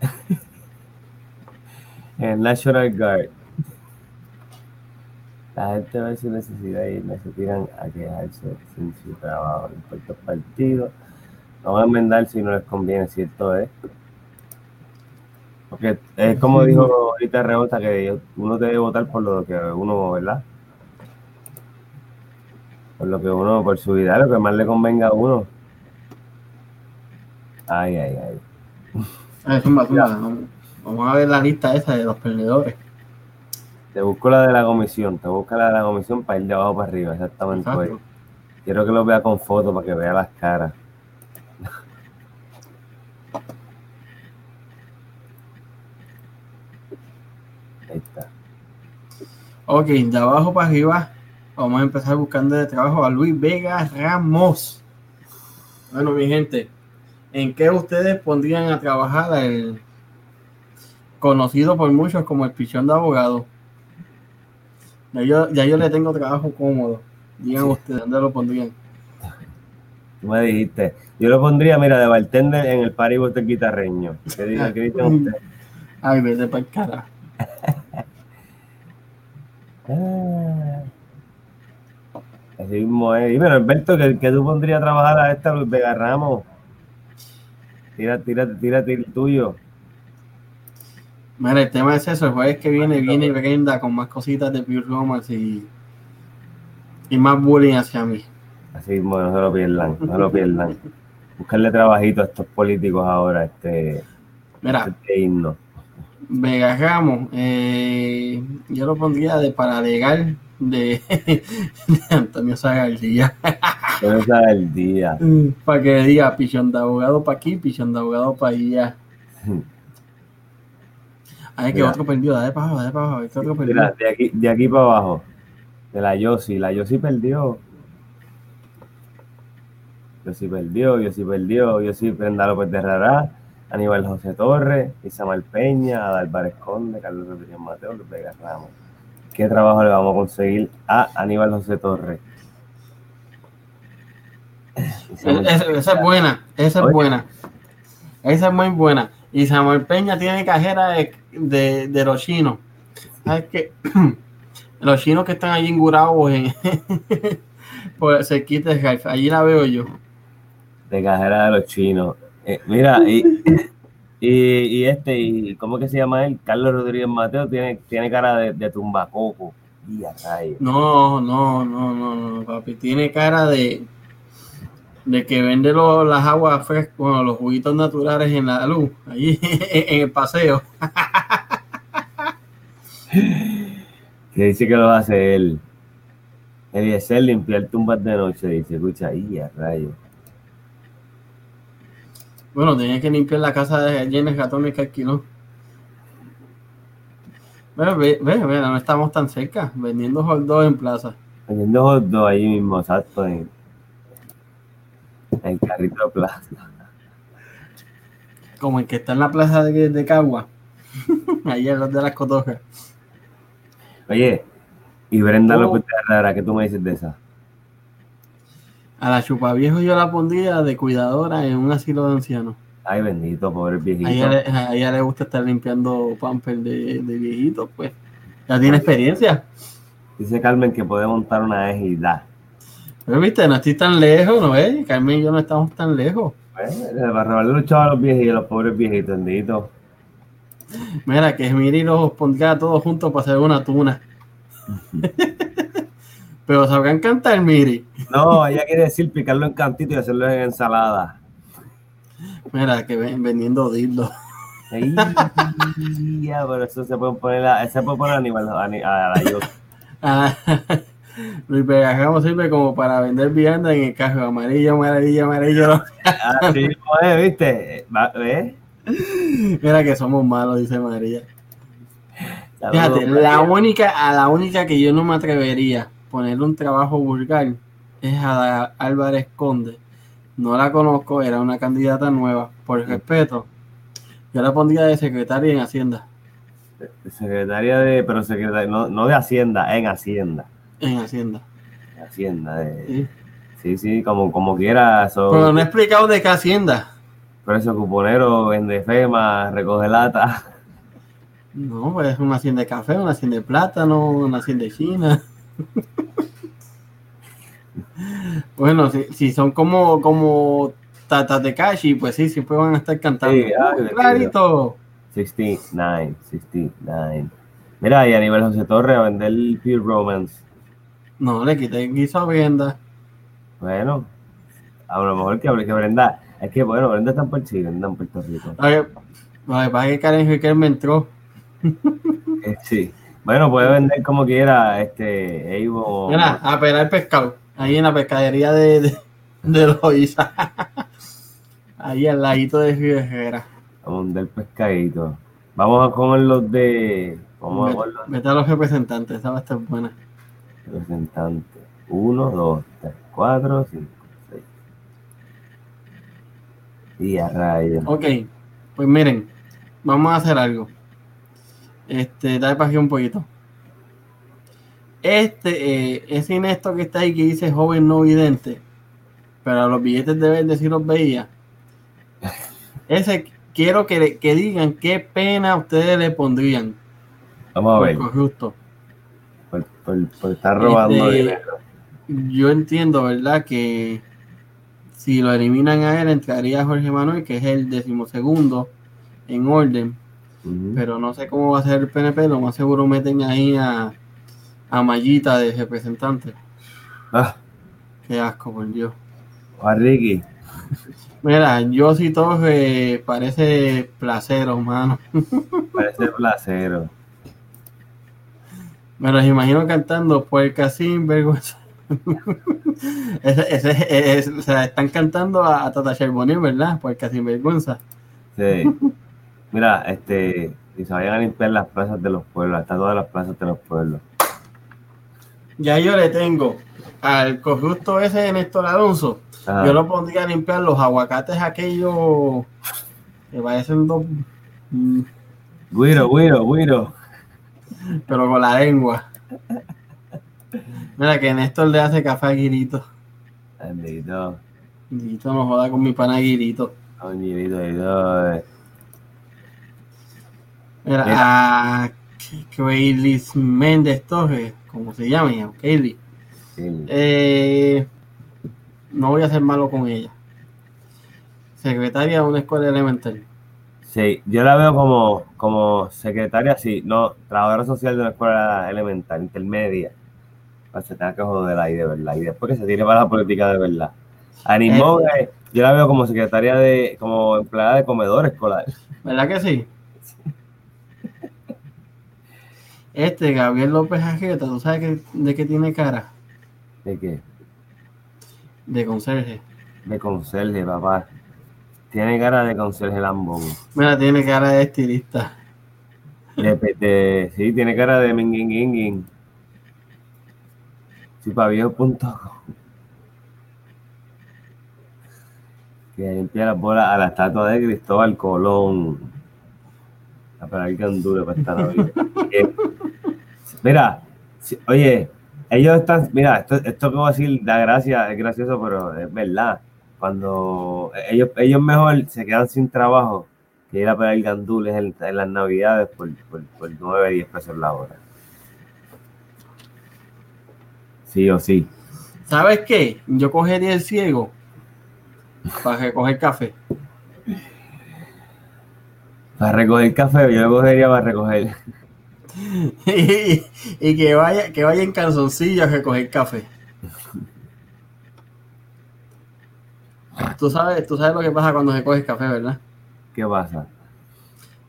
[laughs] el National Guard. La gente ve su necesidad y no se tiran a quejarse sin su trabajo. No importa el partido. No van a enmendar si no les conviene, cierto es. Porque es como dijo ahorita Rebota, que uno debe votar por lo que uno, ¿verdad? Por lo que uno, por su vida, lo que más le convenga a uno. Ay, ay, ay. Ah, Vamos a ver la lista esa de los perdedores. Te busco la de la comisión, te busca la de la comisión para ir de abajo para arriba, exactamente. Quiero que lo vea con fotos para que vea las caras. [laughs] Ahí está. Ok, de abajo para arriba, vamos a empezar buscando de trabajo a Luis Vega Ramos. Bueno, mi gente, ¿en qué ustedes pondrían a trabajar el conocido por muchos como el pichón de abogado? Ya yo, ya yo le tengo trabajo cómodo. Digan ustedes, ¿dónde lo pondrían? Tú me dijiste. Yo lo pondría, mira, de bartender en el paribus del guitarreño. ¿Qué, ¿qué dicen [laughs] ustedes? Ay, vete para el cara. [laughs] Así mismo es. Bueno, Alberto, ¿qué, tú pondrías a trabajar a esta Luis Vega Ramos? Tírate, tírate, tírate el tuyo. Mira, el tema es eso, el jueves que viene viene Brenda con más cositas de Pure Romance y, y más bullying hacia mí. Así, bueno, no se lo pierdan, no se lo pierdan. Buscarle trabajito a estos políticos ahora, este, Mira, este himno. Vega Ramos, eh, yo lo pondría de paralegal de, [laughs] de Antonio Zagaldía. Antonio Zagaldía. [laughs] para que diga pichón de abogado para aquí, pichón de abogado para allá. [laughs] Ay, que otro perdió, dale para abajo, dale para abajo. ¿qué otro perdió? Mira, de aquí, de aquí para abajo. De la Yossi, la Yossi perdió. Yossi perdió, Yossi perdió, Yossi Prenda López de Rara, Aníbal José Torres, Isamal Peña, Adalbar Conde, Carlos Rodríguez Mateo, Luis Vega Ramos. ¿Qué trabajo le vamos a conseguir a Aníbal José Torres? Esa, es buena, esa es buena. Esa es muy buena. Y Samuel Peña tiene cajera de, de, los chinos. ¿Sabes qué? [clears throat] los chinos que están allí engurados [laughs] en por cerquita de allí la veo yo. De cajera de los chinos. Eh, mira, y, y, este, y ¿cómo que se llama él? Carlos Rodríguez Mateo tiene, tiene cara de, de tumbacoco. No, no, no, no, no, papi. Tiene cara de, de que vende las aguas frescas, bueno, los juguitos naturales en la luz, allí [laughs] en el paseo. que dice que lo hace él. Eliezer limpiar tumbas de noche, dice, escucha, ahí a rayo. Bueno, tenía que limpiar la casa de Jenes Gatones que alquiló. Bueno, ve, ve, ve, no estamos tan cerca, vendiendo hot dogs en plaza. Vendiendo hot dogs ahí mismo, exacto, en, en Carrito Plaza. Como el que está en la plaza de, de Cagua. [laughs] Ahí en los de las cotojas. Oye, y Brenda oh. López Rara, ¿qué tú me dices de esa? A la chupa viejo yo la pondría de cuidadora en un asilo de ancianos. Ay, bendito, pobre viejito. A ella, le gusta estar limpiando pampers de, de viejitos, pues. Ya tiene experiencia. Dice Carmen que puede montar una ejida. Pero viste, no estoy tan lejos, ¿no ves? Carmen y yo no estamos tan lejos. Bueno, para chavos a los viejitos, los pobres viejitos. Mira, que Miri los pondría todos juntos para hacer una tuna. [laughs] Pero sabrán cantar, Miri. No, ella quiere decir picarlo en cantito y hacerlo en ensalada. Mira, que ven, vendiendo dildos. ya, pero eso se puede poner a, se puede poner a, nivel, a, a la yo. [laughs] Ah, Luis Vegajamos sirve como para vender vianda en el carro. Amarillo, amarillo, amarillo. Así es, ¿viste? ¿Ves? Mira que somos malos, dice María. Fíjate, la única, a la única que yo no me atrevería a ponerle un trabajo vulgar es a Álvarez Conde. No la conozco, era una candidata nueva. Por respeto, yo la pondría de secretaria en Hacienda. Secretaria de, pero secretaria, no, no de Hacienda, en Hacienda. En Hacienda. Hacienda, de... sí. sí, como, como quiera. Pero no he explicado de qué Hacienda. Pero eso, cuponero, vende fema, recoge lata. No, pues una hacienda de café, una hacienda de plátano, una hacienda de China. [laughs] bueno, si, si, son como, como Tata Tekashi, pues sí, siempre van a estar cantando. Sí, ay, Clarito. 69, 69. Mira, y a nivel José Torre a vender el Pure Romance. No, le quité guiso a Brenda. Bueno, a lo mejor que, que Brenda. Es que, bueno, Brenda está en Puerto Rico, Brenda en Puerto Rico. A ver, lo que Karen Riquel me entró. Eh, sí. Bueno, puede vender como quiera, este, Evo. Mira, a pelar pescado. Ahí en la pescadería de, de, de Loiza. [laughs] Ahí al ladito de Rivera. Vamos del pescadito. Vamos a comer los de. Vamos a comer los vete a los representantes, esa va a estar buena. Representantes. Uno, dos, tres, cuatro, cinco, seis. Y a rayos. Ok, pues miren, vamos a hacer algo. Este, dale para aquí un poquito. Este, eh, ese Inesto que está ahí que dice joven no vidente, pero a los billetes de verde sí los veía. [laughs] Ese quiero que, que digan qué pena ustedes le pondrían. Vamos a ver. corrupto. Por, estar robando Este, dinero. Yo entiendo, ¿verdad? Que si lo eliminan a él, entraría Jorge Manuel, que es el decimosegundo en orden. Pero no sé cómo va a ser el PNP. Lo más seguro meten ahí a, a Mayita de representante. Ah, Qué asco, por Dios. a Ricky. Mira, yo si todo parece placero, mano. Parece placero. Me los imagino cantando Puerca sin vergüenza. [laughs] ese, ese, es- o sea, están cantando a, a Tata Charbonnier, ¿verdad? Puerca sin vergüenza. Sí. Mira, este. Y se vayan a limpiar las plazas de los pueblos, hasta todas las plazas de los pueblos. Ya yo le tengo al corrupto ese de Néstor Alonso. Ajá. Yo lo pondría a limpiar los aguacates aquellos que parecen dos, mm, Guiro, Guiro, Guiro. Pero con la lengua. Mira que Néstor le hace café a Guirito. Bendito. Guirito no joda con mi pana Guirito. Coñito, Guiro. eh. Mira, a Kaylis Méndez Torres, como se llama. Sí. Eh, no voy a ser malo con ella. Secretaria de una escuela elemental. Sí, yo la veo como, como secretaria, sí, no, trabajadora social de una escuela elemental, intermedia. Para que se tenga que joder ahí de verdad. Y después que se tire para la política de verdad. Animó, eh, yo la veo como secretaria de, como empleada de comedor escolar. ¿Verdad que sí? Este, Gabriel López Ajeta, ¿tú sabes que- de qué tiene cara? ¿De qué? De conserje. De conserje, papá. Tiene cara de conserje lambón. Mira, tiene cara de estilista. De, de- sí, tiene cara de minguinguinguin. Chupaviejo.com. Que limpia las bolas a la estatua de Cristóbal Colón. A para esta Navidad. [laughs] Eh, mira, si- oye, ellos están, mira, esto, esto que voy a decir da gracia, es gracioso, pero es verdad. Cuando ellos, ellos mejor se quedan sin trabajo que ir a pegar gandules en, en las navidades por, por, por 9, 10 pesos la hora. Sí o sí. ¿Sabes qué? Yo cogería el ciego para recoger café. Para recoger café, yo lo cogería para recoger. [laughs] y, y que vaya, que vaya en calzoncillo a recoger café. [laughs] Tú sabes, tú sabes lo que pasa cuando recoges café, ¿verdad? ¿Qué pasa?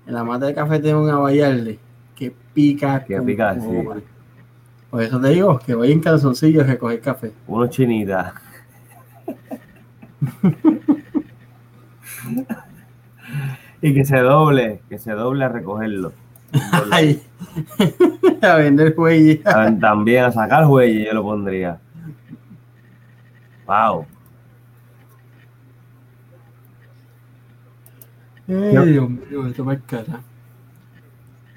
En la mata de café tiene un abayarle que pica. Que pica, sí. Por eso te digo que vaya en calzoncillo a recoger café. Uno chinita. y que se doble, que se doble a recogerlo. Ay, [laughs] a vender. A- También a sacar huella yo lo pondría. Wow. Ay, Dios mío, esto me cara.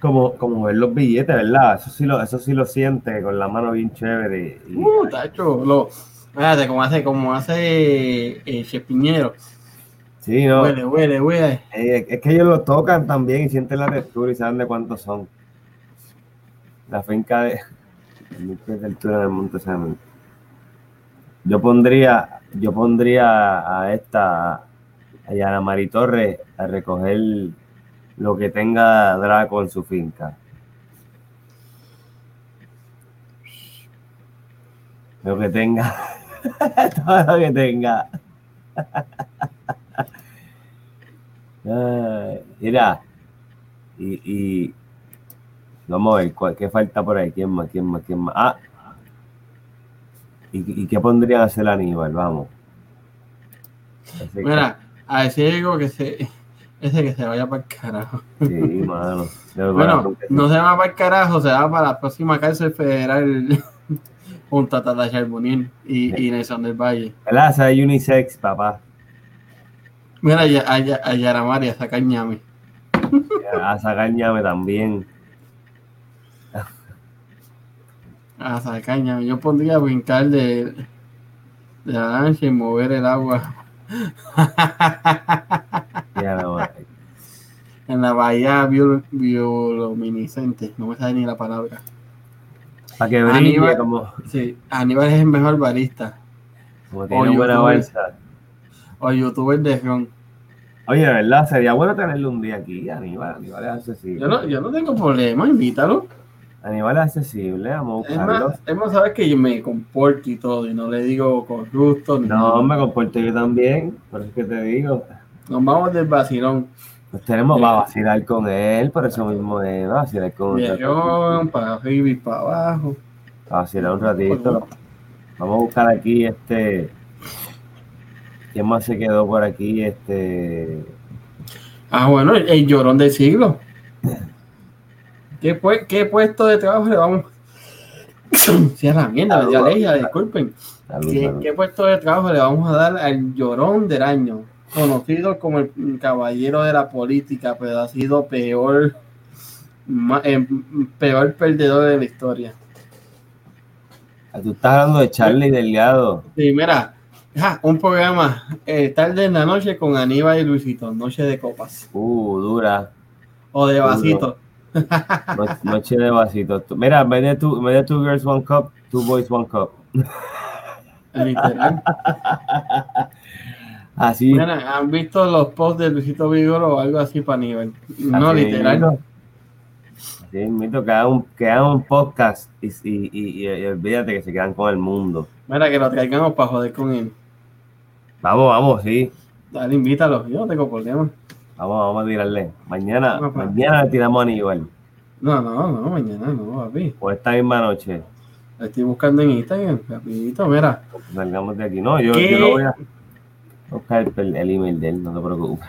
Como, como ver los billetes, ¿verdad? Eso sí lo, eso sí lo siente con la mano bien chévere. y- Uh, tacho, lo, espérate, como hace, como hace eh, Chepiñero. sí, no. Huele, huele, huele. Eh, es que ellos lo tocan también y sienten la textura y saben de cuántos son. La finca de. de altura en el monte Semen. Yo pondría, yo pondría a esta, a Yana Mari Torres, a recoger lo que tenga Draco en su finca. Lo que tenga, [laughs] todo lo que tenga. [laughs] Mira, y, y vamos a ver, ¿cuál- ¿qué falta por ahí? ¿Quién más? ¿Quién más? ¿Quién más? Ah, ¿y, qué pondrían a hacer Aníbal? Vamos. Mira, a decir algo que se. [laughs] Ese que se vaya para el carajo. Sí, mano. Bueno, no se va para el carajo, se va para la próxima cárcel federal [laughs] junto a Tata Charbonnier y, y Nelson del Valle. ¿Verdad? Esa es unisex, papá. Mira, a, a, a Yaramari, a sacar ñame. [laughs] A sacar ñame también. A sacar ñame. Yo pondría brincar de, de la lancha y mover el agua [laughs] Ya en la bahía biol- bioluminiscente. No me sale ni la palabra. Para que brille Aníbal- como, Sí, Aníbal es el mejor barista. como tiene Oye, buena youtuber. bolsa. O youtuber de ron. Oye, de verdad, sería bueno tenerle un día aquí, Aníbal. Aníbal es accesible. Yo no, yo no tengo problema, invítalo. Aníbal es accesible, vamos a buscarlo. es más, sabes que yo me comporto y todo, y no le digo corrupto. Ni No, nada. me comporto yo también, por eso es que te digo. Nos vamos del vacilón. Nos tenemos Bien. para vacilar con él, por eso mismo es vacilar con ron, para arriba y para abajo. Para vacilar un ratito. Vamos a buscar aquí este. ¿Quién más se quedó por aquí? Este. Ah, bueno, el, el llorón del siglo. ¿Qué, pue- qué puesto de trabajo le vamos? [coughs] Sí, a la mierda, ya leía, disculpen. Salud, ¿Qué, salud. qué puesto de trabajo le vamos a dar al llorón del año? Conocido como el caballero de la política, pero ha sido peor, ma- eh, peor perdedor de la historia. Ah, Tú estás hablando de Charlie Delgado. Sí, mira, ja, un programa eh, tarde en la noche con Aníbal y Luisito, Noche de Copas Uh, dura. o de vasito. Noche de vasitos. Mira, en vez de two, en vez de two girls, one cup, two boys, one cup. Literal. Así. Mira, ¿han visto los posts de Luisito Vigoro o algo así para Aníbal? No, así literal. mismo, que hagan un, que hagan un podcast y, y, y- y olvídate que se quedan con el mundo. Mira, que lo traigamos para joder con él. Vamos, vamos, sí. Dale, invítalo. Yo no tengo problema. Vamos, vamos a tirarle. Mañana, pa. mañana le tiramos a Aníbal. No, no, no, mañana no, papi. O esta misma noche. Lo estoy buscando en Instagram, rapidito, mira. Salgamos de aquí. No, yo, yo lo voy a buscar el, el email de él, no te preocupes.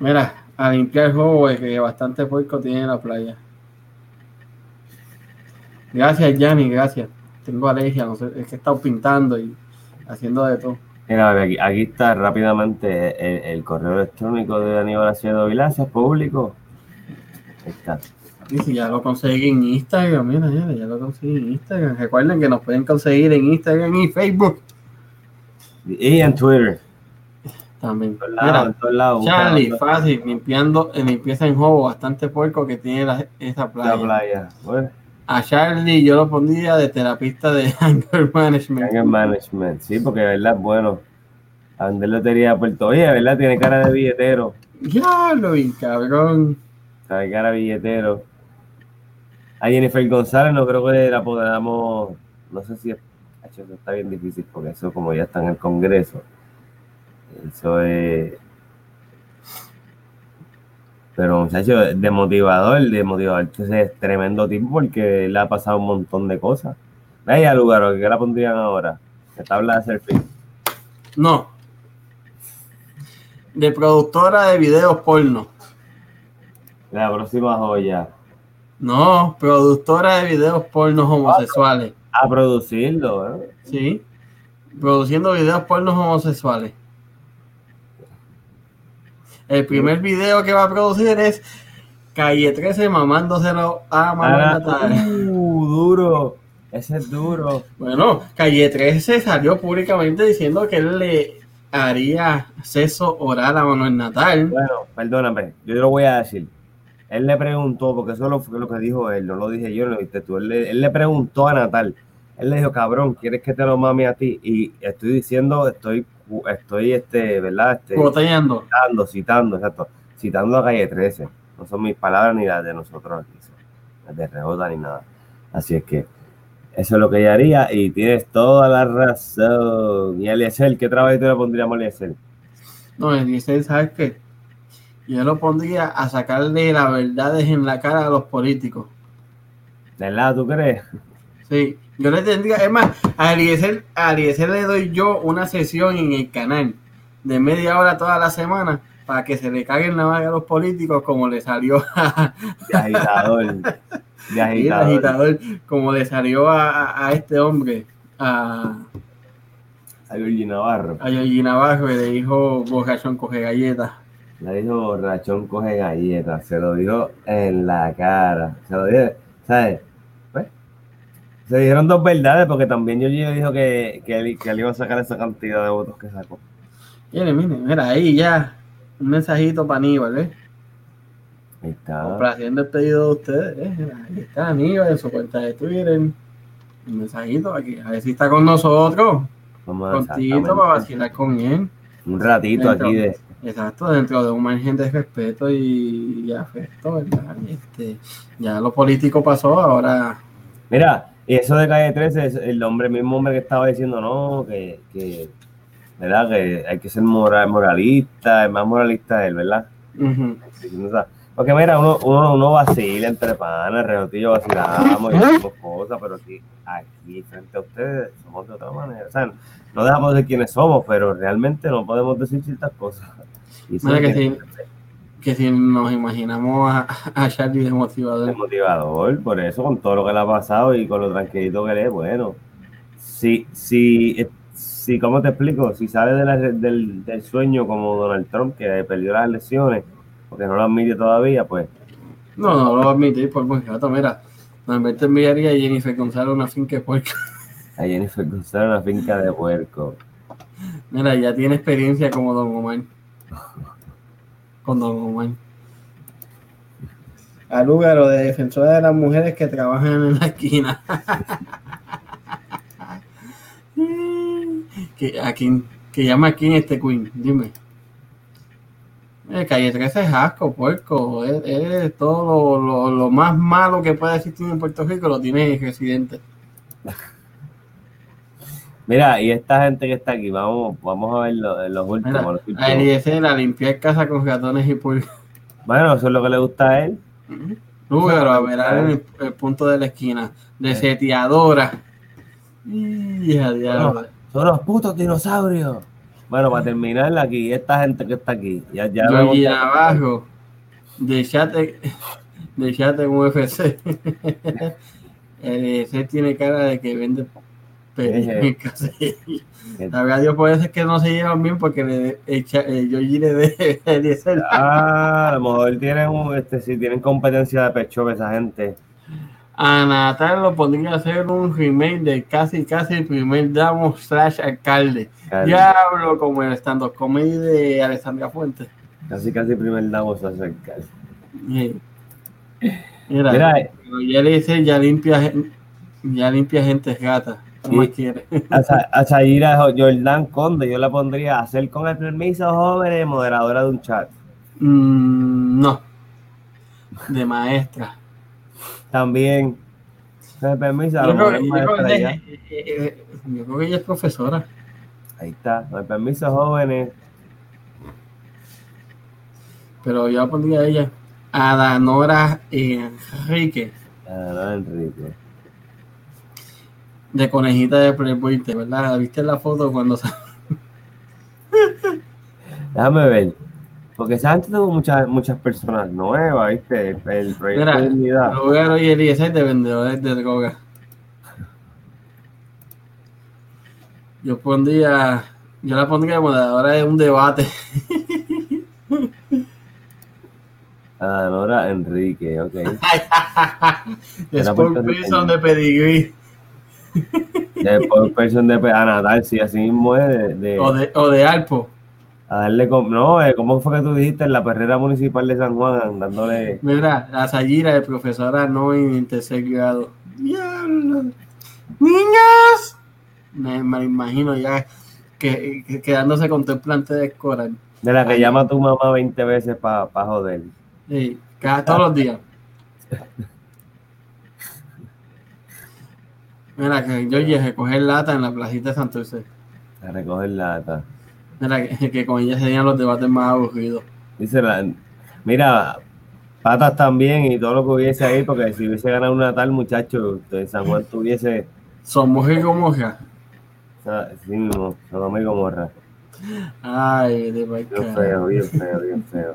Mira, a limpiar el juego, que bastante puerco tiene en la playa. Gracias, Yanni, gracias. Tengo alergia, no sé, es que he estado pintando y haciendo de todo. Mira, aquí, aquí está rápidamente el, el correo electrónico de Aníbal Acevedo Vilaza, público. Ahí está. Y si ya lo conseguí en Instagram, mira, mira, ya lo conseguí en Instagram. Recuerden que nos pueden conseguir en Instagram y Facebook Y en Twitter. también. Mira, todos lados. Charlie, busca fácil, limpiando, limpieza en juego, bastante puerco que tiene la- esa La playa. playa. Bueno, A Charlie yo lo pondría de terapista de [laughs] anger management. Anger Management. Sí, porque de verdad bueno. A vender lotería a Puerto Oye, verdad tiene cara de billetero. Ya lo vi, cabrón. Tiene cara de billetero. A Jennifer González no creo que la podamos. No sé si Eso está bien difícil porque eso, como ya está en el Congreso. Eso es. Pero, muchacho, de motivador, de motivador, ese es tremendo tipo porque le ha pasado un montón de cosas. Vaya lugar, ¿qué la pondrían ahora? La tabla de selfie. No. De productora de videos porno. La próxima joya. No, productora de videos pornos homosexuales. A producirlo, ¿eh? Sí. Produciendo videos pornos homosexuales. El primer video que va a producir es Calle 13 mamándoselo a Manuel Ah, Natal. uh, duro. Ese es duro. Bueno, Calle 13 salió públicamente diciendo que él le haría acceso oral a Manuel Natal. Bueno, perdóname, yo lo voy a decir. él le preguntó, porque eso fue lo que dijo él, no lo dije yo, no lo viste tú. Él le, él le preguntó a Natal, él le dijo, cabrón, ¿quieres que te lo mame a ti? Y estoy diciendo, estoy, estoy, este, ¿verdad? Este, Botellando. citando, citando, exacto, citando a Calle 13. No son mis palabras ni las de nosotros aquí, las de Rebota ni nada. Así es que eso es lo que ella haría y tienes toda la razón. Y Eliezer, ¿qué trabajo le pondríamos a Eliezer? No, Eliezer, ¿sabes qué? Yo lo pondría a sacarle las verdades en la cara a los políticos. ¿De verdad tú crees? Sí, yo le tendría, es más, a Eliezer, a Eliezer le doy yo una sesión en el canal de media hora toda la semana para que se le caguen la madre a los políticos como le salió a, De agitador. De [laughs] el agitador. agitador, como le salió a, a- este hombre, a, A Georgie Navarro. a Yogi Navarro, y le dijo Bocachón coge galletas. Le dijo borrachón coge galletas. Se lo dijo en la cara. Se lo dijo, ¿sabes? Se dijeron dos verdades porque también le dijo que, que, él, que él iba a sacar esa cantidad de votos que sacó. Miren, miren, mira, ahí ya, un mensajito para Aníbal, ¿eh? Ahí está. Complaciendo el pedido de ustedes, ¿eh? Mira, ahí está Aníbal en su cuenta de Twitter. Un mensajito aquí, a ver si está con nosotros, contigo para vacilar con él. Un ratito Dentro. aquí de. Exacto, dentro de un margen de respeto y, y afecto, ¿verdad? Este, ya lo político pasó, ahora Mira, y eso de calle 13 es el hombre, mismo hombre que estaba diciendo, no, que, que ¿verdad? Que hay que ser moral, moralista, es más moralista él, ¿verdad? Porque mira, uno, uno, uno vacila entre panas, Renatillo vacilamos y hacemos cosas, pero aquí, aquí frente a ustedes somos de otra manera. O sea, no dejamos de quienes somos, pero realmente no podemos decir ciertas cosas. Y Mira que. Que si nos imaginamos a, a Charlie de motivador. motivador, por eso, con todo lo que le ha pasado y con lo tranquilito que él es, bueno. Si, si, eh, si ¿cómo te explico? Si sale de la- del, del sueño como Donald Trump, que perdió las elecciones, porque no lo admite todavía, pues No, no lo voy a admitir por buen rato. Mira, normalmente enviaría a Jennifer González una finca de puerco. a Jennifer González una finca de puerco. Mira, ya tiene experiencia como Don Omar. [laughs] Con Don Omar. Al lugar de defensora de las mujeres que trabajan en la esquina. [laughs] que, a quién, que llama a quién este Queen, dime. Eh, calle 13 es asco, puerco. Es, es todo lo, lo- lo más malo que puede existir en Puerto Rico, lo tiene el residente. [laughs] Mira, y esta gente que está aquí, vamos, vamos a ver lo- los últimos. Mira, los últimos. a a limpiar casa con ratones y pulgas. Bueno, eso es lo que le gusta a él. Número a mirar en el, el punto de la esquina. De seteadora. Hija. Son los putos dinosaurios. Bueno, para terminar aquí, esta gente que está aquí, ya, ya Georgie vemos- Navarro. De chat de chat en UFC. [laughs] Ese tiene cara de que vende en caserío. Sabrá Dios por eso es que no se llevan bien porque le, [laughs] el, cha- el Georgie le de Eliezer. Ah, a lo mejor tienen, un, este, si tienen competencia de pecho esa gente. A Natal lo pondría a hacer un remake de casi casi el primer damo slash alcalde. Diablo, como el stand-up comedy de Alessandra Fuentes. Casi, casi primer damos a acercar. Sí. Mira, Mira, pero ya le dice, ya limpia, ya limpia gente gata. [laughs] A, Sa- a Shaira Jordan Conde, yo la pondría a hacer con el permiso jóvenes moderadora de un chat. Mm, no. De maestra. También, con el permiso, Yo creo, yo que ella, yo creo que ella es profesora. Ahí está, con el permiso jóvenes. Pero yo pondría a ella. A Danora Enrique. No, Enrique. De conejita de Playboy, ¿verdad? ¿Viste la foto cuando sa- Déjame ver. Porque esa gente tuvo muchas, muchas personas nuevas, ¿viste? El, el proyecto Mira, de unidad. Lugaro y Eliezer de vendedores de droga. Yo pondría, yo la pondría como ahora de un debate. [laughs] Ah, Nora Enrique, ok. [laughs] Puerto Prison de pedigrí. De por person de a Natal, sí, así mismo es de, de- O de, o de Alpo. A darle con. No, eh, ¿cómo fue que tú dijiste en la perrera municipal de San Juan? Dándole. Mira, la sayira de profesora no en tercer grado. ¡Diablo! ¡Niñas! Me, me imagino ya que, que- quedándose contemplante de coral. De la que Ay. llama a tu mamá 20 veces para joder. Sí, cada, todos los días. [laughs] Mira, que yo llegué a coger lata en la placita de Santurce. A recoger lata. Mira, que, que con ella serían los debates más aburridos. Dice la. Mira, patas también y todo lo que hubiese ahí, porque si hubiese ganado una tal muchacho, en San Juan tuviese. Somos y Gomorra. o sea, Sí, mismo, Sodoma y Gomorra. Ay, de Bien feo, bien feo, bien feo.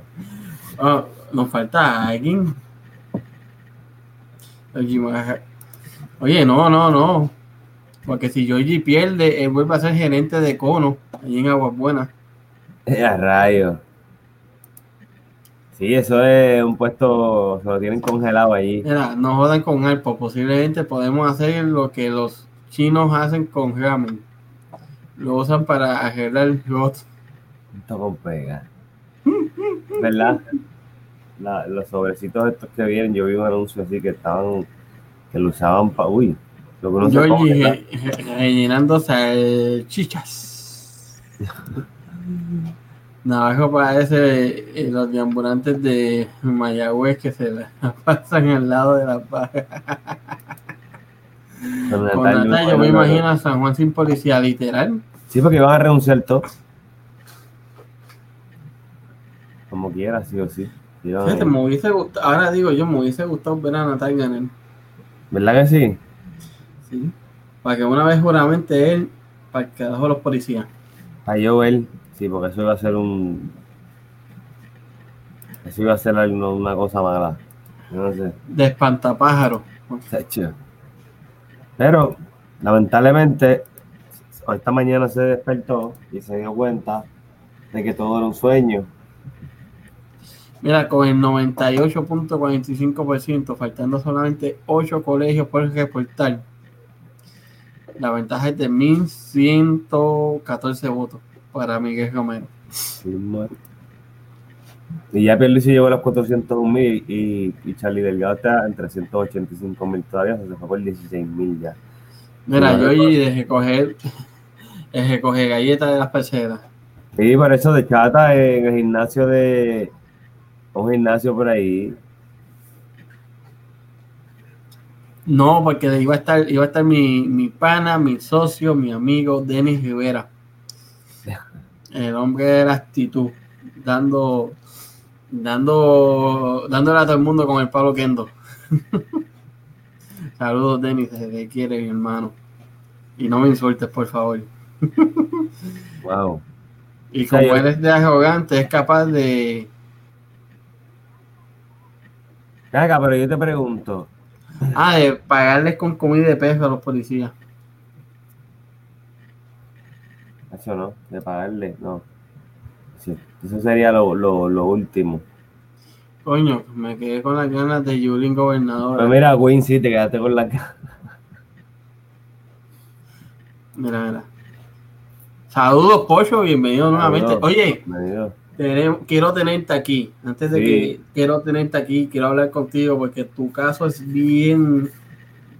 Oh, nos falta alguien. Ma- Oye, no, no, no. Porque si Georgie pierde, él vuelve a ser gerente de cono ahí en Aguas Buenas. [laughs] A rayos. Sí, eso es un puesto, se lo tienen congelado allí. Mira, no jodan con Alpo. Posiblemente podemos hacer lo que los chinos hacen con ramen. Lo usan para arreglar los Esto con pega. ¿Verdad? La- los sobrecitos estos que vienen, yo vi un anuncio así que estaban, que lo usaban para, uy, lo re- rellenando salchichas. Navajo parece eh, los deambulantes de Mayagüez que se la [laughs] pasan al lado de la paja. Con Con Natal, Natal, yo me no, no. imagino a San Juan sin policía, literal. Sí, porque iban a renunciar todos. Como quiera, sí o sí. A- me hubiese gustado, ahora digo yo, me hubiese gustado ver a Natal ganar. ¿Verdad que sí? ¿sí? Para que una vez juramente él, para que dejó los policías. Para yo ver, sí, porque eso iba a ser un. Eso iba a ser algo- una cosa mala. No sé. De espantapájaro. Pero, lamentablemente, esta mañana se despertó y se dio cuenta de que todo era un sueño. Mira, con el 98.45%, faltando solamente 8 colegios por reportar, la ventaja es de 1.114 votos para Miguel Romero. Sí. Y ya Pierluisi llegó a los 401 mil y, y Charlie Delgado está en 385 mil todavía, se fue por 16 mil ya. Mira, yo y de recoger, [laughs] de recoger galletas de las peceras. Sí, por eso de chata en el gimnasio de. Un gimnasio por ahí. No, porque iba a estar, iba a estar mi, mi pana, mi socio, mi amigo Denis Rivera. El hombre de la actitud, dando, dando, dándole a todo el mundo con el palo Kendo. [laughs] Saludos, Denis, se te quiere, mi hermano. Y no me insultes, por favor. Wow. Y como eres de arrogante, es capaz de. Caga, pero yo te pregunto. Ah, de pagarles con comida de peso a los policías. Eso no, de pagarle, no. Sí, eso sería lo, lo, lo último. Coño, me quedé con las ganas de Yulín gobernador. Pero mira, Wayne, sí, te quedaste con la cara. Mira, mira. Saludos, Pocho, bienvenido nuevamente. Oye, Bienvenido. Tenemos- quiero tenerte aquí. Antes de Sí. que quiero tenerte aquí, quiero hablar contigo porque tu caso es bien,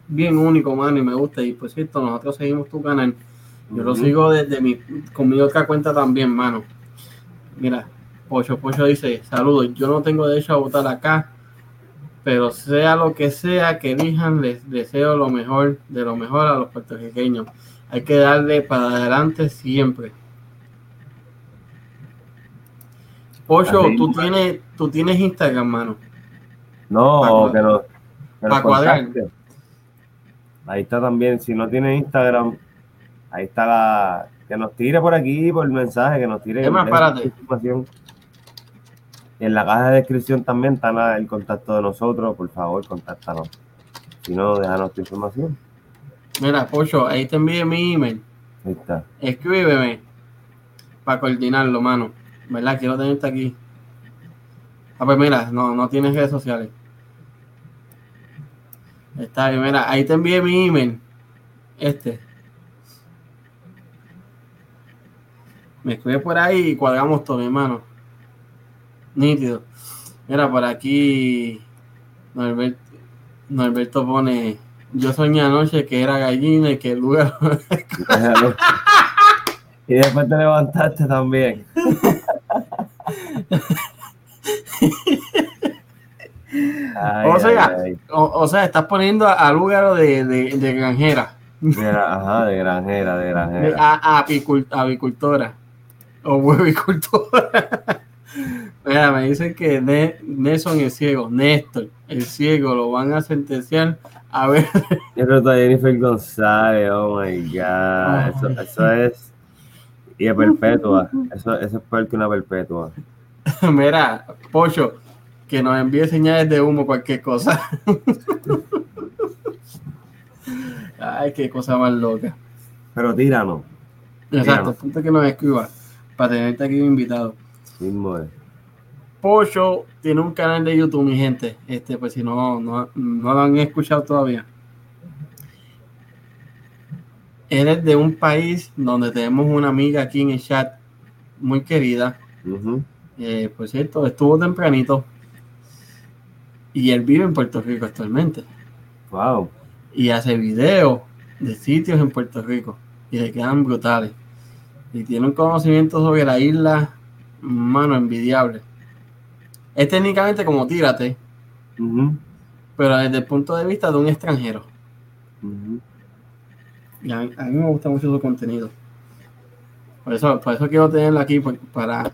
bien único, mano, y me gusta. Y por cierto, nosotros seguimos tu canal. Yo lo sigo desde mi, con mi otra cuenta también, mano. Mira, Pocho, Pocho dice, saludos, yo no tengo derecho a votar acá, pero sea lo que sea que elijan, les deseo lo mejor, de lo mejor a los puertorriqueños. Hay que darle para adelante siempre. Pocho, Así tú tienes, tú tienes Instagram, mano. No, que no. que nos pa' cuadrar. Ahí está también. Si no tiene Instagram, ahí está la. Que nos tire por aquí, por el mensaje, que nos tire Es más. Y en la caja de descripción también está la- el contacto de nosotros. Por favor, contáctanos. Si no, déjanos tu información. Mira, Pocho, ahí te envié mi email. Ahí está. Escríbeme para coordinarlo, mano. ¿Verdad? Quiero tenerte aquí. Ah, pues mira, no, no tienes redes sociales. Está bien, mira, ahí te envié mi email. Este. Me escribe por ahí y cuadramos todo, mi hermano. Nítido. Mira, por aquí Norberto, Norberto pone, yo soñé anoche que era gallina y que el lugar... [laughs] y después te levantaste también. [laughs] Ay, o, sea, ay, ay. O, o, sea, estás poniendo al lugar de, de, de granjera. De, ajá, de granjera, de granjera. De, a, apicultora. O huevicultora. [laughs] Mira, me dicen que Nelson es ciego, Néstor, el ciego, lo van a sentenciar a ver. [laughs] Creo que Jennifer González, oh my god, eso, eso es. Y es perpetua, eso, eso es peor que una perpetua. [laughs] Mira, Pocho, que nos envíe señales de humo, cualquier cosa. [laughs] Ay, qué cosa más loca. Pero tíranos. Exacto, punto que nos escriba para tenerte aquí invitado. Es. Pocho tiene un canal de YouTube, mi gente. Este, pues si no, no, no lo han escuchado todavía. Él es de un país donde tenemos una amiga aquí en el chat muy querida. Uh -huh. Eh, por cierto, estuvo tempranito. Y él vive en Puerto Rico actualmente. Wow. Y hace videos de sitios en Puerto Rico. Y le quedan brutales. Y tiene un conocimiento sobre la isla, mano, envidiable. Es técnicamente como tírate, uh -huh. pero desde el punto de vista de un extranjero. Uh -huh. Y a, a, mí me gusta mucho su contenido. Por eso, por eso quiero tenerlo aquí para,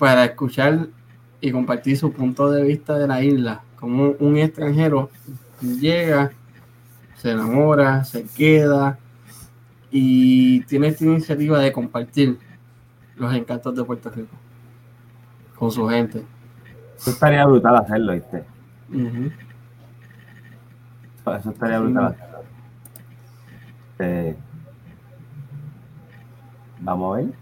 para escuchar y compartir su punto de vista de la isla. Como un extranjero llega, se enamora, se queda y tiene esta iniciativa de compartir los encantos de Puerto Rico con su gente. Eso estaría brutal hacerlo, ¿viste? Uh -huh. Eso estaría brutal hacerlo. Eh, vamos a ver.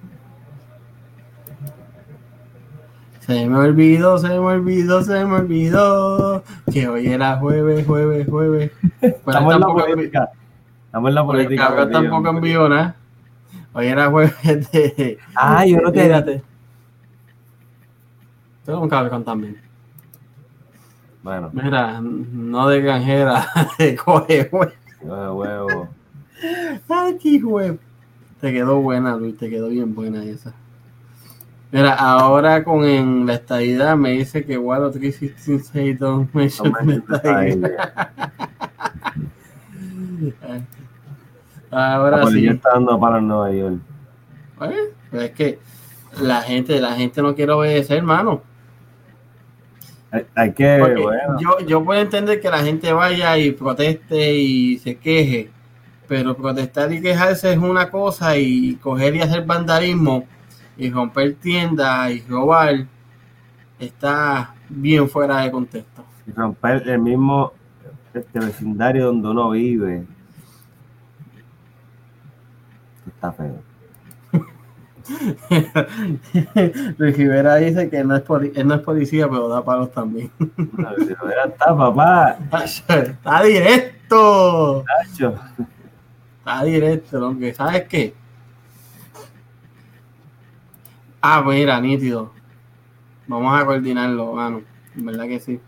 Se me olvidó, se me olvidó, se me olvidó que hoy era jueves, jueves, jueves. Estamos en la política. Estamos en la política. Tampoco envió nada. Hoy era jueves de. Ah, yo no te. Fíjate. Tengo un cabrón también. Bueno. Mira, no de granjera, [laughs] de coge huevo. Coge huevo. Ay, qué huevo. Te quedó buena, Luis, te quedó bien buena esa. Mira, ahora con en la estadidad me dice que Wallo 316 don't mention [laughs] Ahora ah, sí. Está dando para Nueva York. Pues, es que la gente, la gente no quiere obedecer, hermano. Hay, hay que, bueno. yo, yo puedo entender que la gente vaya y proteste y se queje, pero protestar y quejarse es una cosa y coger y hacer vandalismo y romper tiendas y robar está bien fuera de contexto. Y romper el mismo este vecindario donde uno vive. Está feo. [laughs] Luis Rivera dice que no es él no es policía, pero da palos también. No, Rivera está, papá. Está directo. Está directo, aunque ¿sabes qué? Ah, mira, nítido. Vamos a coordinarlo, mano. En verdad que sí.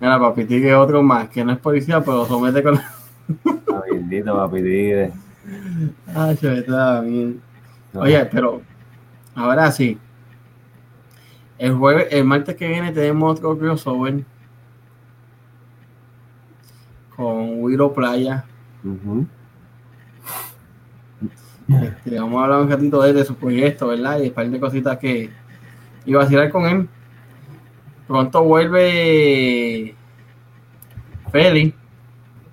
Mira, papi, que otro más, que no es policía, pero somete con. Ah, bendito, papi, tigre. Ah, está bien. Oye, pero ahora sí. El jueves, el martes que viene tenemos otro crossover con Willow Playa. Uh -huh. Este, vamos a hablar un ratito de, de, su proyecto, ¿verdad? Y un par de cositas que iba a vacilar con él. Pronto vuelve Feli,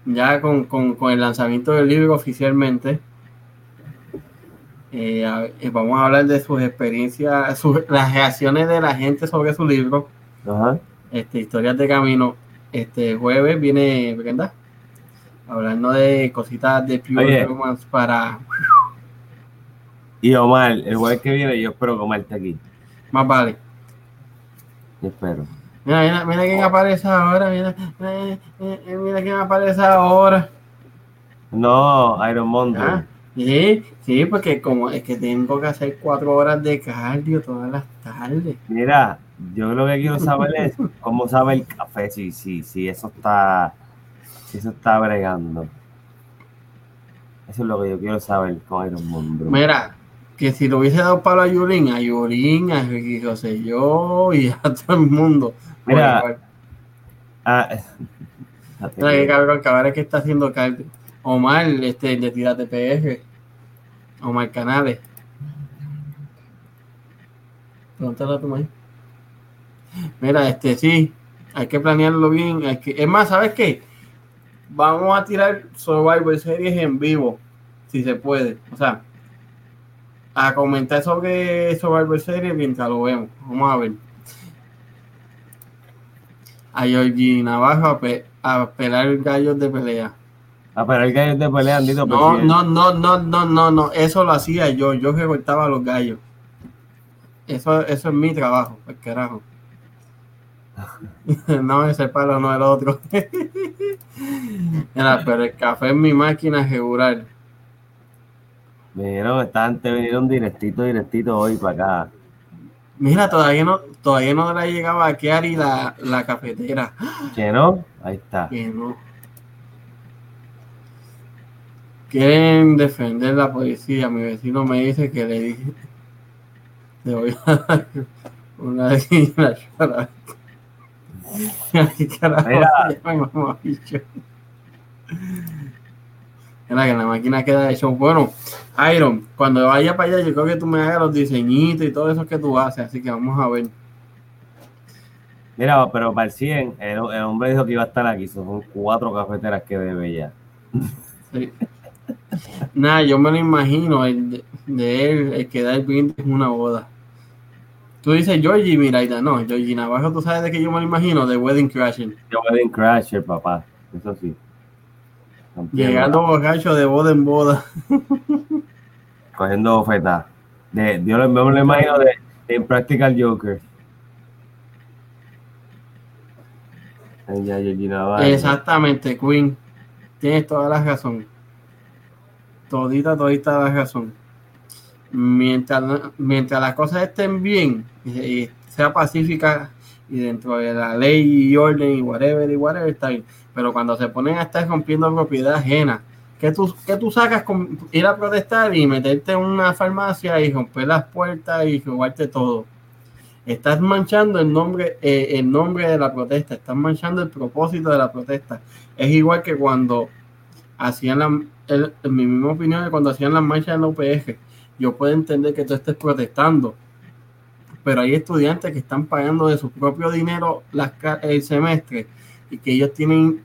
ya con, con, con, el lanzamiento del libro oficialmente. Eh, a, vamos a hablar de sus experiencias, sus, las reacciones de la gente sobre su libro. Ajá. Este, historias de camino. Este jueves viene, ¿verdad? Hablando de cositas de Pure Romance para y Omar, el jueves que viene yo espero que Omar esté aquí. Más vale. Yo espero. Mira, mira, mira quién aparece ahora, mira, mira, mira quién aparece ahora. No, Iron Monday. ¿Ah? Sí, sí, porque como es que tengo que hacer cuatro horas de cardio todas las tardes. Mira, yo lo que quiero saber es cómo sabe el café, si, si, si eso está, si eso está bregando. Eso es lo que yo quiero saber con Iron bro. Mira, que si lo hubiese dado palo a Yulín, a Yulín, a Ricky José, yo [laughs] y a todo el mundo. Mira, Por igual. Ah, Mira que cabrón, que ahora es que está haciendo cardio. Omar, este, de Tírate PR. Omar Canales. Pregúntale a tu madre. Mira, este, sí, hay que planearlo bien. Hay que, es más, ¿sabes qué? Vamos a tirar Survivor Series en vivo, si se puede. O sea, a comentar sobre Survivor Series mientras lo vemos. Vamos a ver. A Georgie Navajo a, pe- a pelar gallos de pelea. Ah, pero el gallo de pelea, Andito, pues No, sí, no, no, no, no, no, no, eso lo hacía yo, yo recortaba los gallos. Eso, eso es mi trabajo, el carajo. [laughs] No, ese palo no el otro. [laughs] Pero el café es mi máquina regular. Vinieron, esta gente vinieron directito, directito hoy para acá. Mira, todavía no, todavía no le llegaba a Kiari la, la cafetera. ¿Que no? Ahí está. Que no. Quieren defender la policía. Mi vecino me dice que le dije. Le voy a dar una gallina llora. [laughs] Ay, carajo, Mira. [laughs] Mira que la máquina queda de show. Bueno, Iron, cuando vaya para allá, yo creo que tú me hagas los diseñitos y todo eso que tú haces. Así que vamos a ver. Mira, pero para el 100, el, el hombre dijo que iba a estar aquí. Son cuatro cafeteras que debe ya. Sí. Nada, yo me lo imagino, el de, de él, el que da el brindis es una boda. Tú dices Georgie Miraita, no, Georgie Navajo, tú sabes de que yo me lo imagino, de Wedding Crashing. Yo Wedding Crasher, papá. Eso sí. Llegando borracho de boda en boda. [laughs] Cogiendo ofertas. De, yo me lo imagino de, de Impractical Joker. Exactamente, Queen. Tienes toda la razón. Todita, todita la razón. Mientras, mientras las cosas estén bien y, y sea pacífica y dentro de la ley y orden y whatever y whatever está bien. Pero cuando se ponen a estar rompiendo propiedad ajena, ¿qué tú, qué tú sacas con ir a protestar y meterte en una farmacia y romper las puertas y robarte todo? Estás manchando el nombre, eh, el nombre de la protesta, estás manchando el propósito de la protesta. Es igual que cuando hacían la, en mi misma opinión, cuando hacían las marchas en la UPF, yo puedo entender que tú estés protestando, pero hay estudiantes que están pagando de su propio dinero las, el semestre y que ellos tienen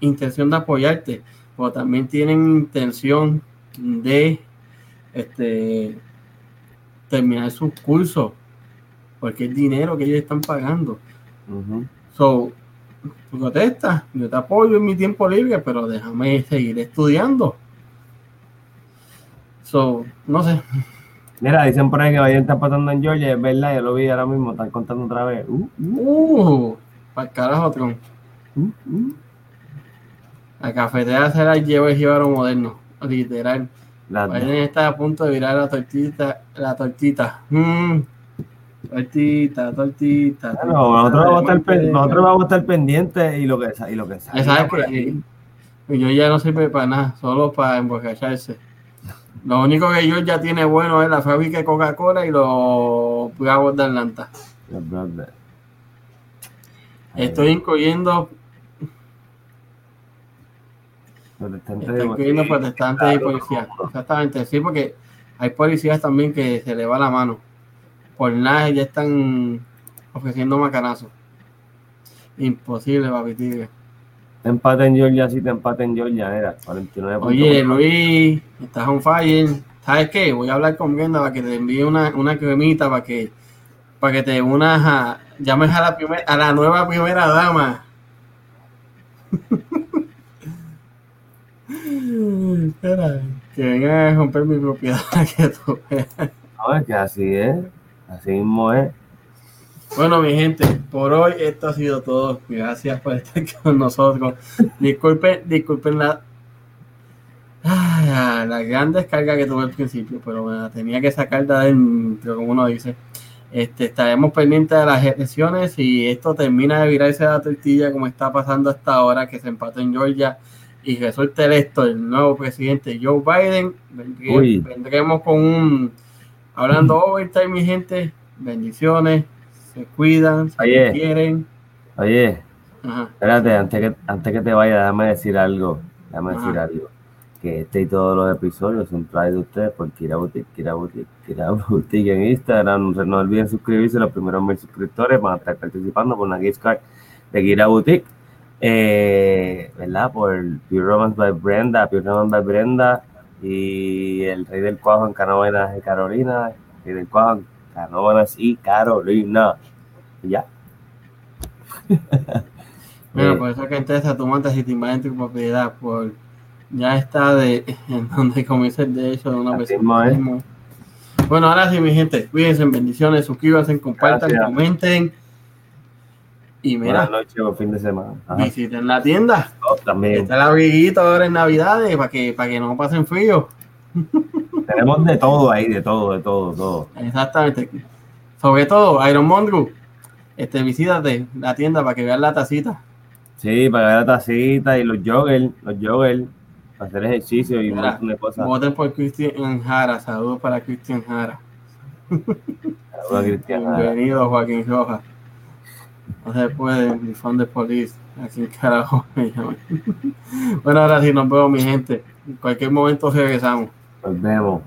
intención de apoyarte, pero también tienen intención de este, terminar sus cursos, porque es dinero que ellos están pagando. So, protesta, yo te apoyo en mi tiempo libre, pero déjame seguir estudiando. So, no sé. Mira, dicen por ahí que Biden está pasando en Georgia, es verdad, yo lo vi ahora mismo, están contando otra vez. Uh, Uh, para carajo, Tron. La cafetera se la lleva el jíbaro moderno, literal. Biden está a punto de virar la tortita, la tortita. Mm. Tortita, tortita. Bueno, nosotros, vamos a estar, pen- nosotros vamos a estar pendientes y lo que, y lo que sabes por ahí. yo ya no sirve para nada, solo para emborracharse. Lo único que yo ya tiene bueno es la fábrica de Coca-Cola y los Bravos de Atlanta. Estoy incluyendo, incluyendo protestantes y policías. Exactamente, sí, porque hay policías también que se le va la mano. Por nada ya están ofreciendo macanazos. Imposible, papi tigre. Te empate en Georgia, sí, te empate en Georgia, era 49 puntos. Oye, Luis, estás on fire. ¿Sabes qué? Voy a hablar con Brenda para que te envíe una, una cremita para que para que te unas a llames a la primera a la nueva primera dama. [laughs] Espera, que vengan a romper mi propiedad [laughs] que tú veas. No, es que así es, así mismo es. Bueno, mi gente, por hoy esto ha sido todo. Gracias por estar con nosotros. Disculpen, disculpen la. Ah, la gran descarga que tuve al principio, pero me la tenía que sacar de adentro, como uno dice. Este, estaremos pendientes de las elecciones y esto termina de virarse la tortilla como está pasando hasta ahora, que se empató en Georgia y resulta electo el nuevo presidente Joe Biden. Uy. Vendremos con un hablando overtime, mi gente. Bendiciones, se cuidan, se Oye. quieren. Oye, Ajá. espérate, antes que, antes que te vaya, déjame decir algo. Déjame Ajá. decir algo. Que este y todos los episodios son traídos de ustedes por Kira Boutique, Kira Boutique, Kira Boutique en Instagram. No olviden suscribirse, los primeros mil suscriptores van a estar participando por una gift card de Kira Boutique. Eh, ¿Verdad? Por Pure Romance by Brenda, Pure Romance by Brenda y el Rey del Cuajo en Canóvanas y Carolina, el Rey del Cuajo en Canóvanas y Carolina. Y ya. [laughs] Bueno, Eh, por eso que entonces a tu montas y te invaden tu propiedad, por ya está de [laughs] en donde comienza el derecho de una persona. mismo. Bueno, ahora sí, mi gente, cuídense, bendiciones, suscríbanse, compartan, Gracias. comenten. Y Buenas mira, noches, buen fin de semana. Ajá. visiten la tienda. Oh, también. Está el abriguito ahora en Navidades para que, para que no pasen frío. [laughs] Tenemos de todo ahí, de todo, de todo, todo. Exactamente. Sobre todo, Iron Mondru, este, visítate la tienda para que vean la tacita. Sí, para ver la tacita y los joggers, los joggers, para hacer ejercicio y un Mira, montón de cosas. Voten por Cristian Jara. Saludos para Cristian Jara. Saludos, Cristian. Bienvenido, Joaquín Rojas. No se puede, mi fan de police. Aquí carajo [laughs] me. Bueno, ahora sí nos vemos, mi gente. En cualquier momento regresamos. Nos vemos.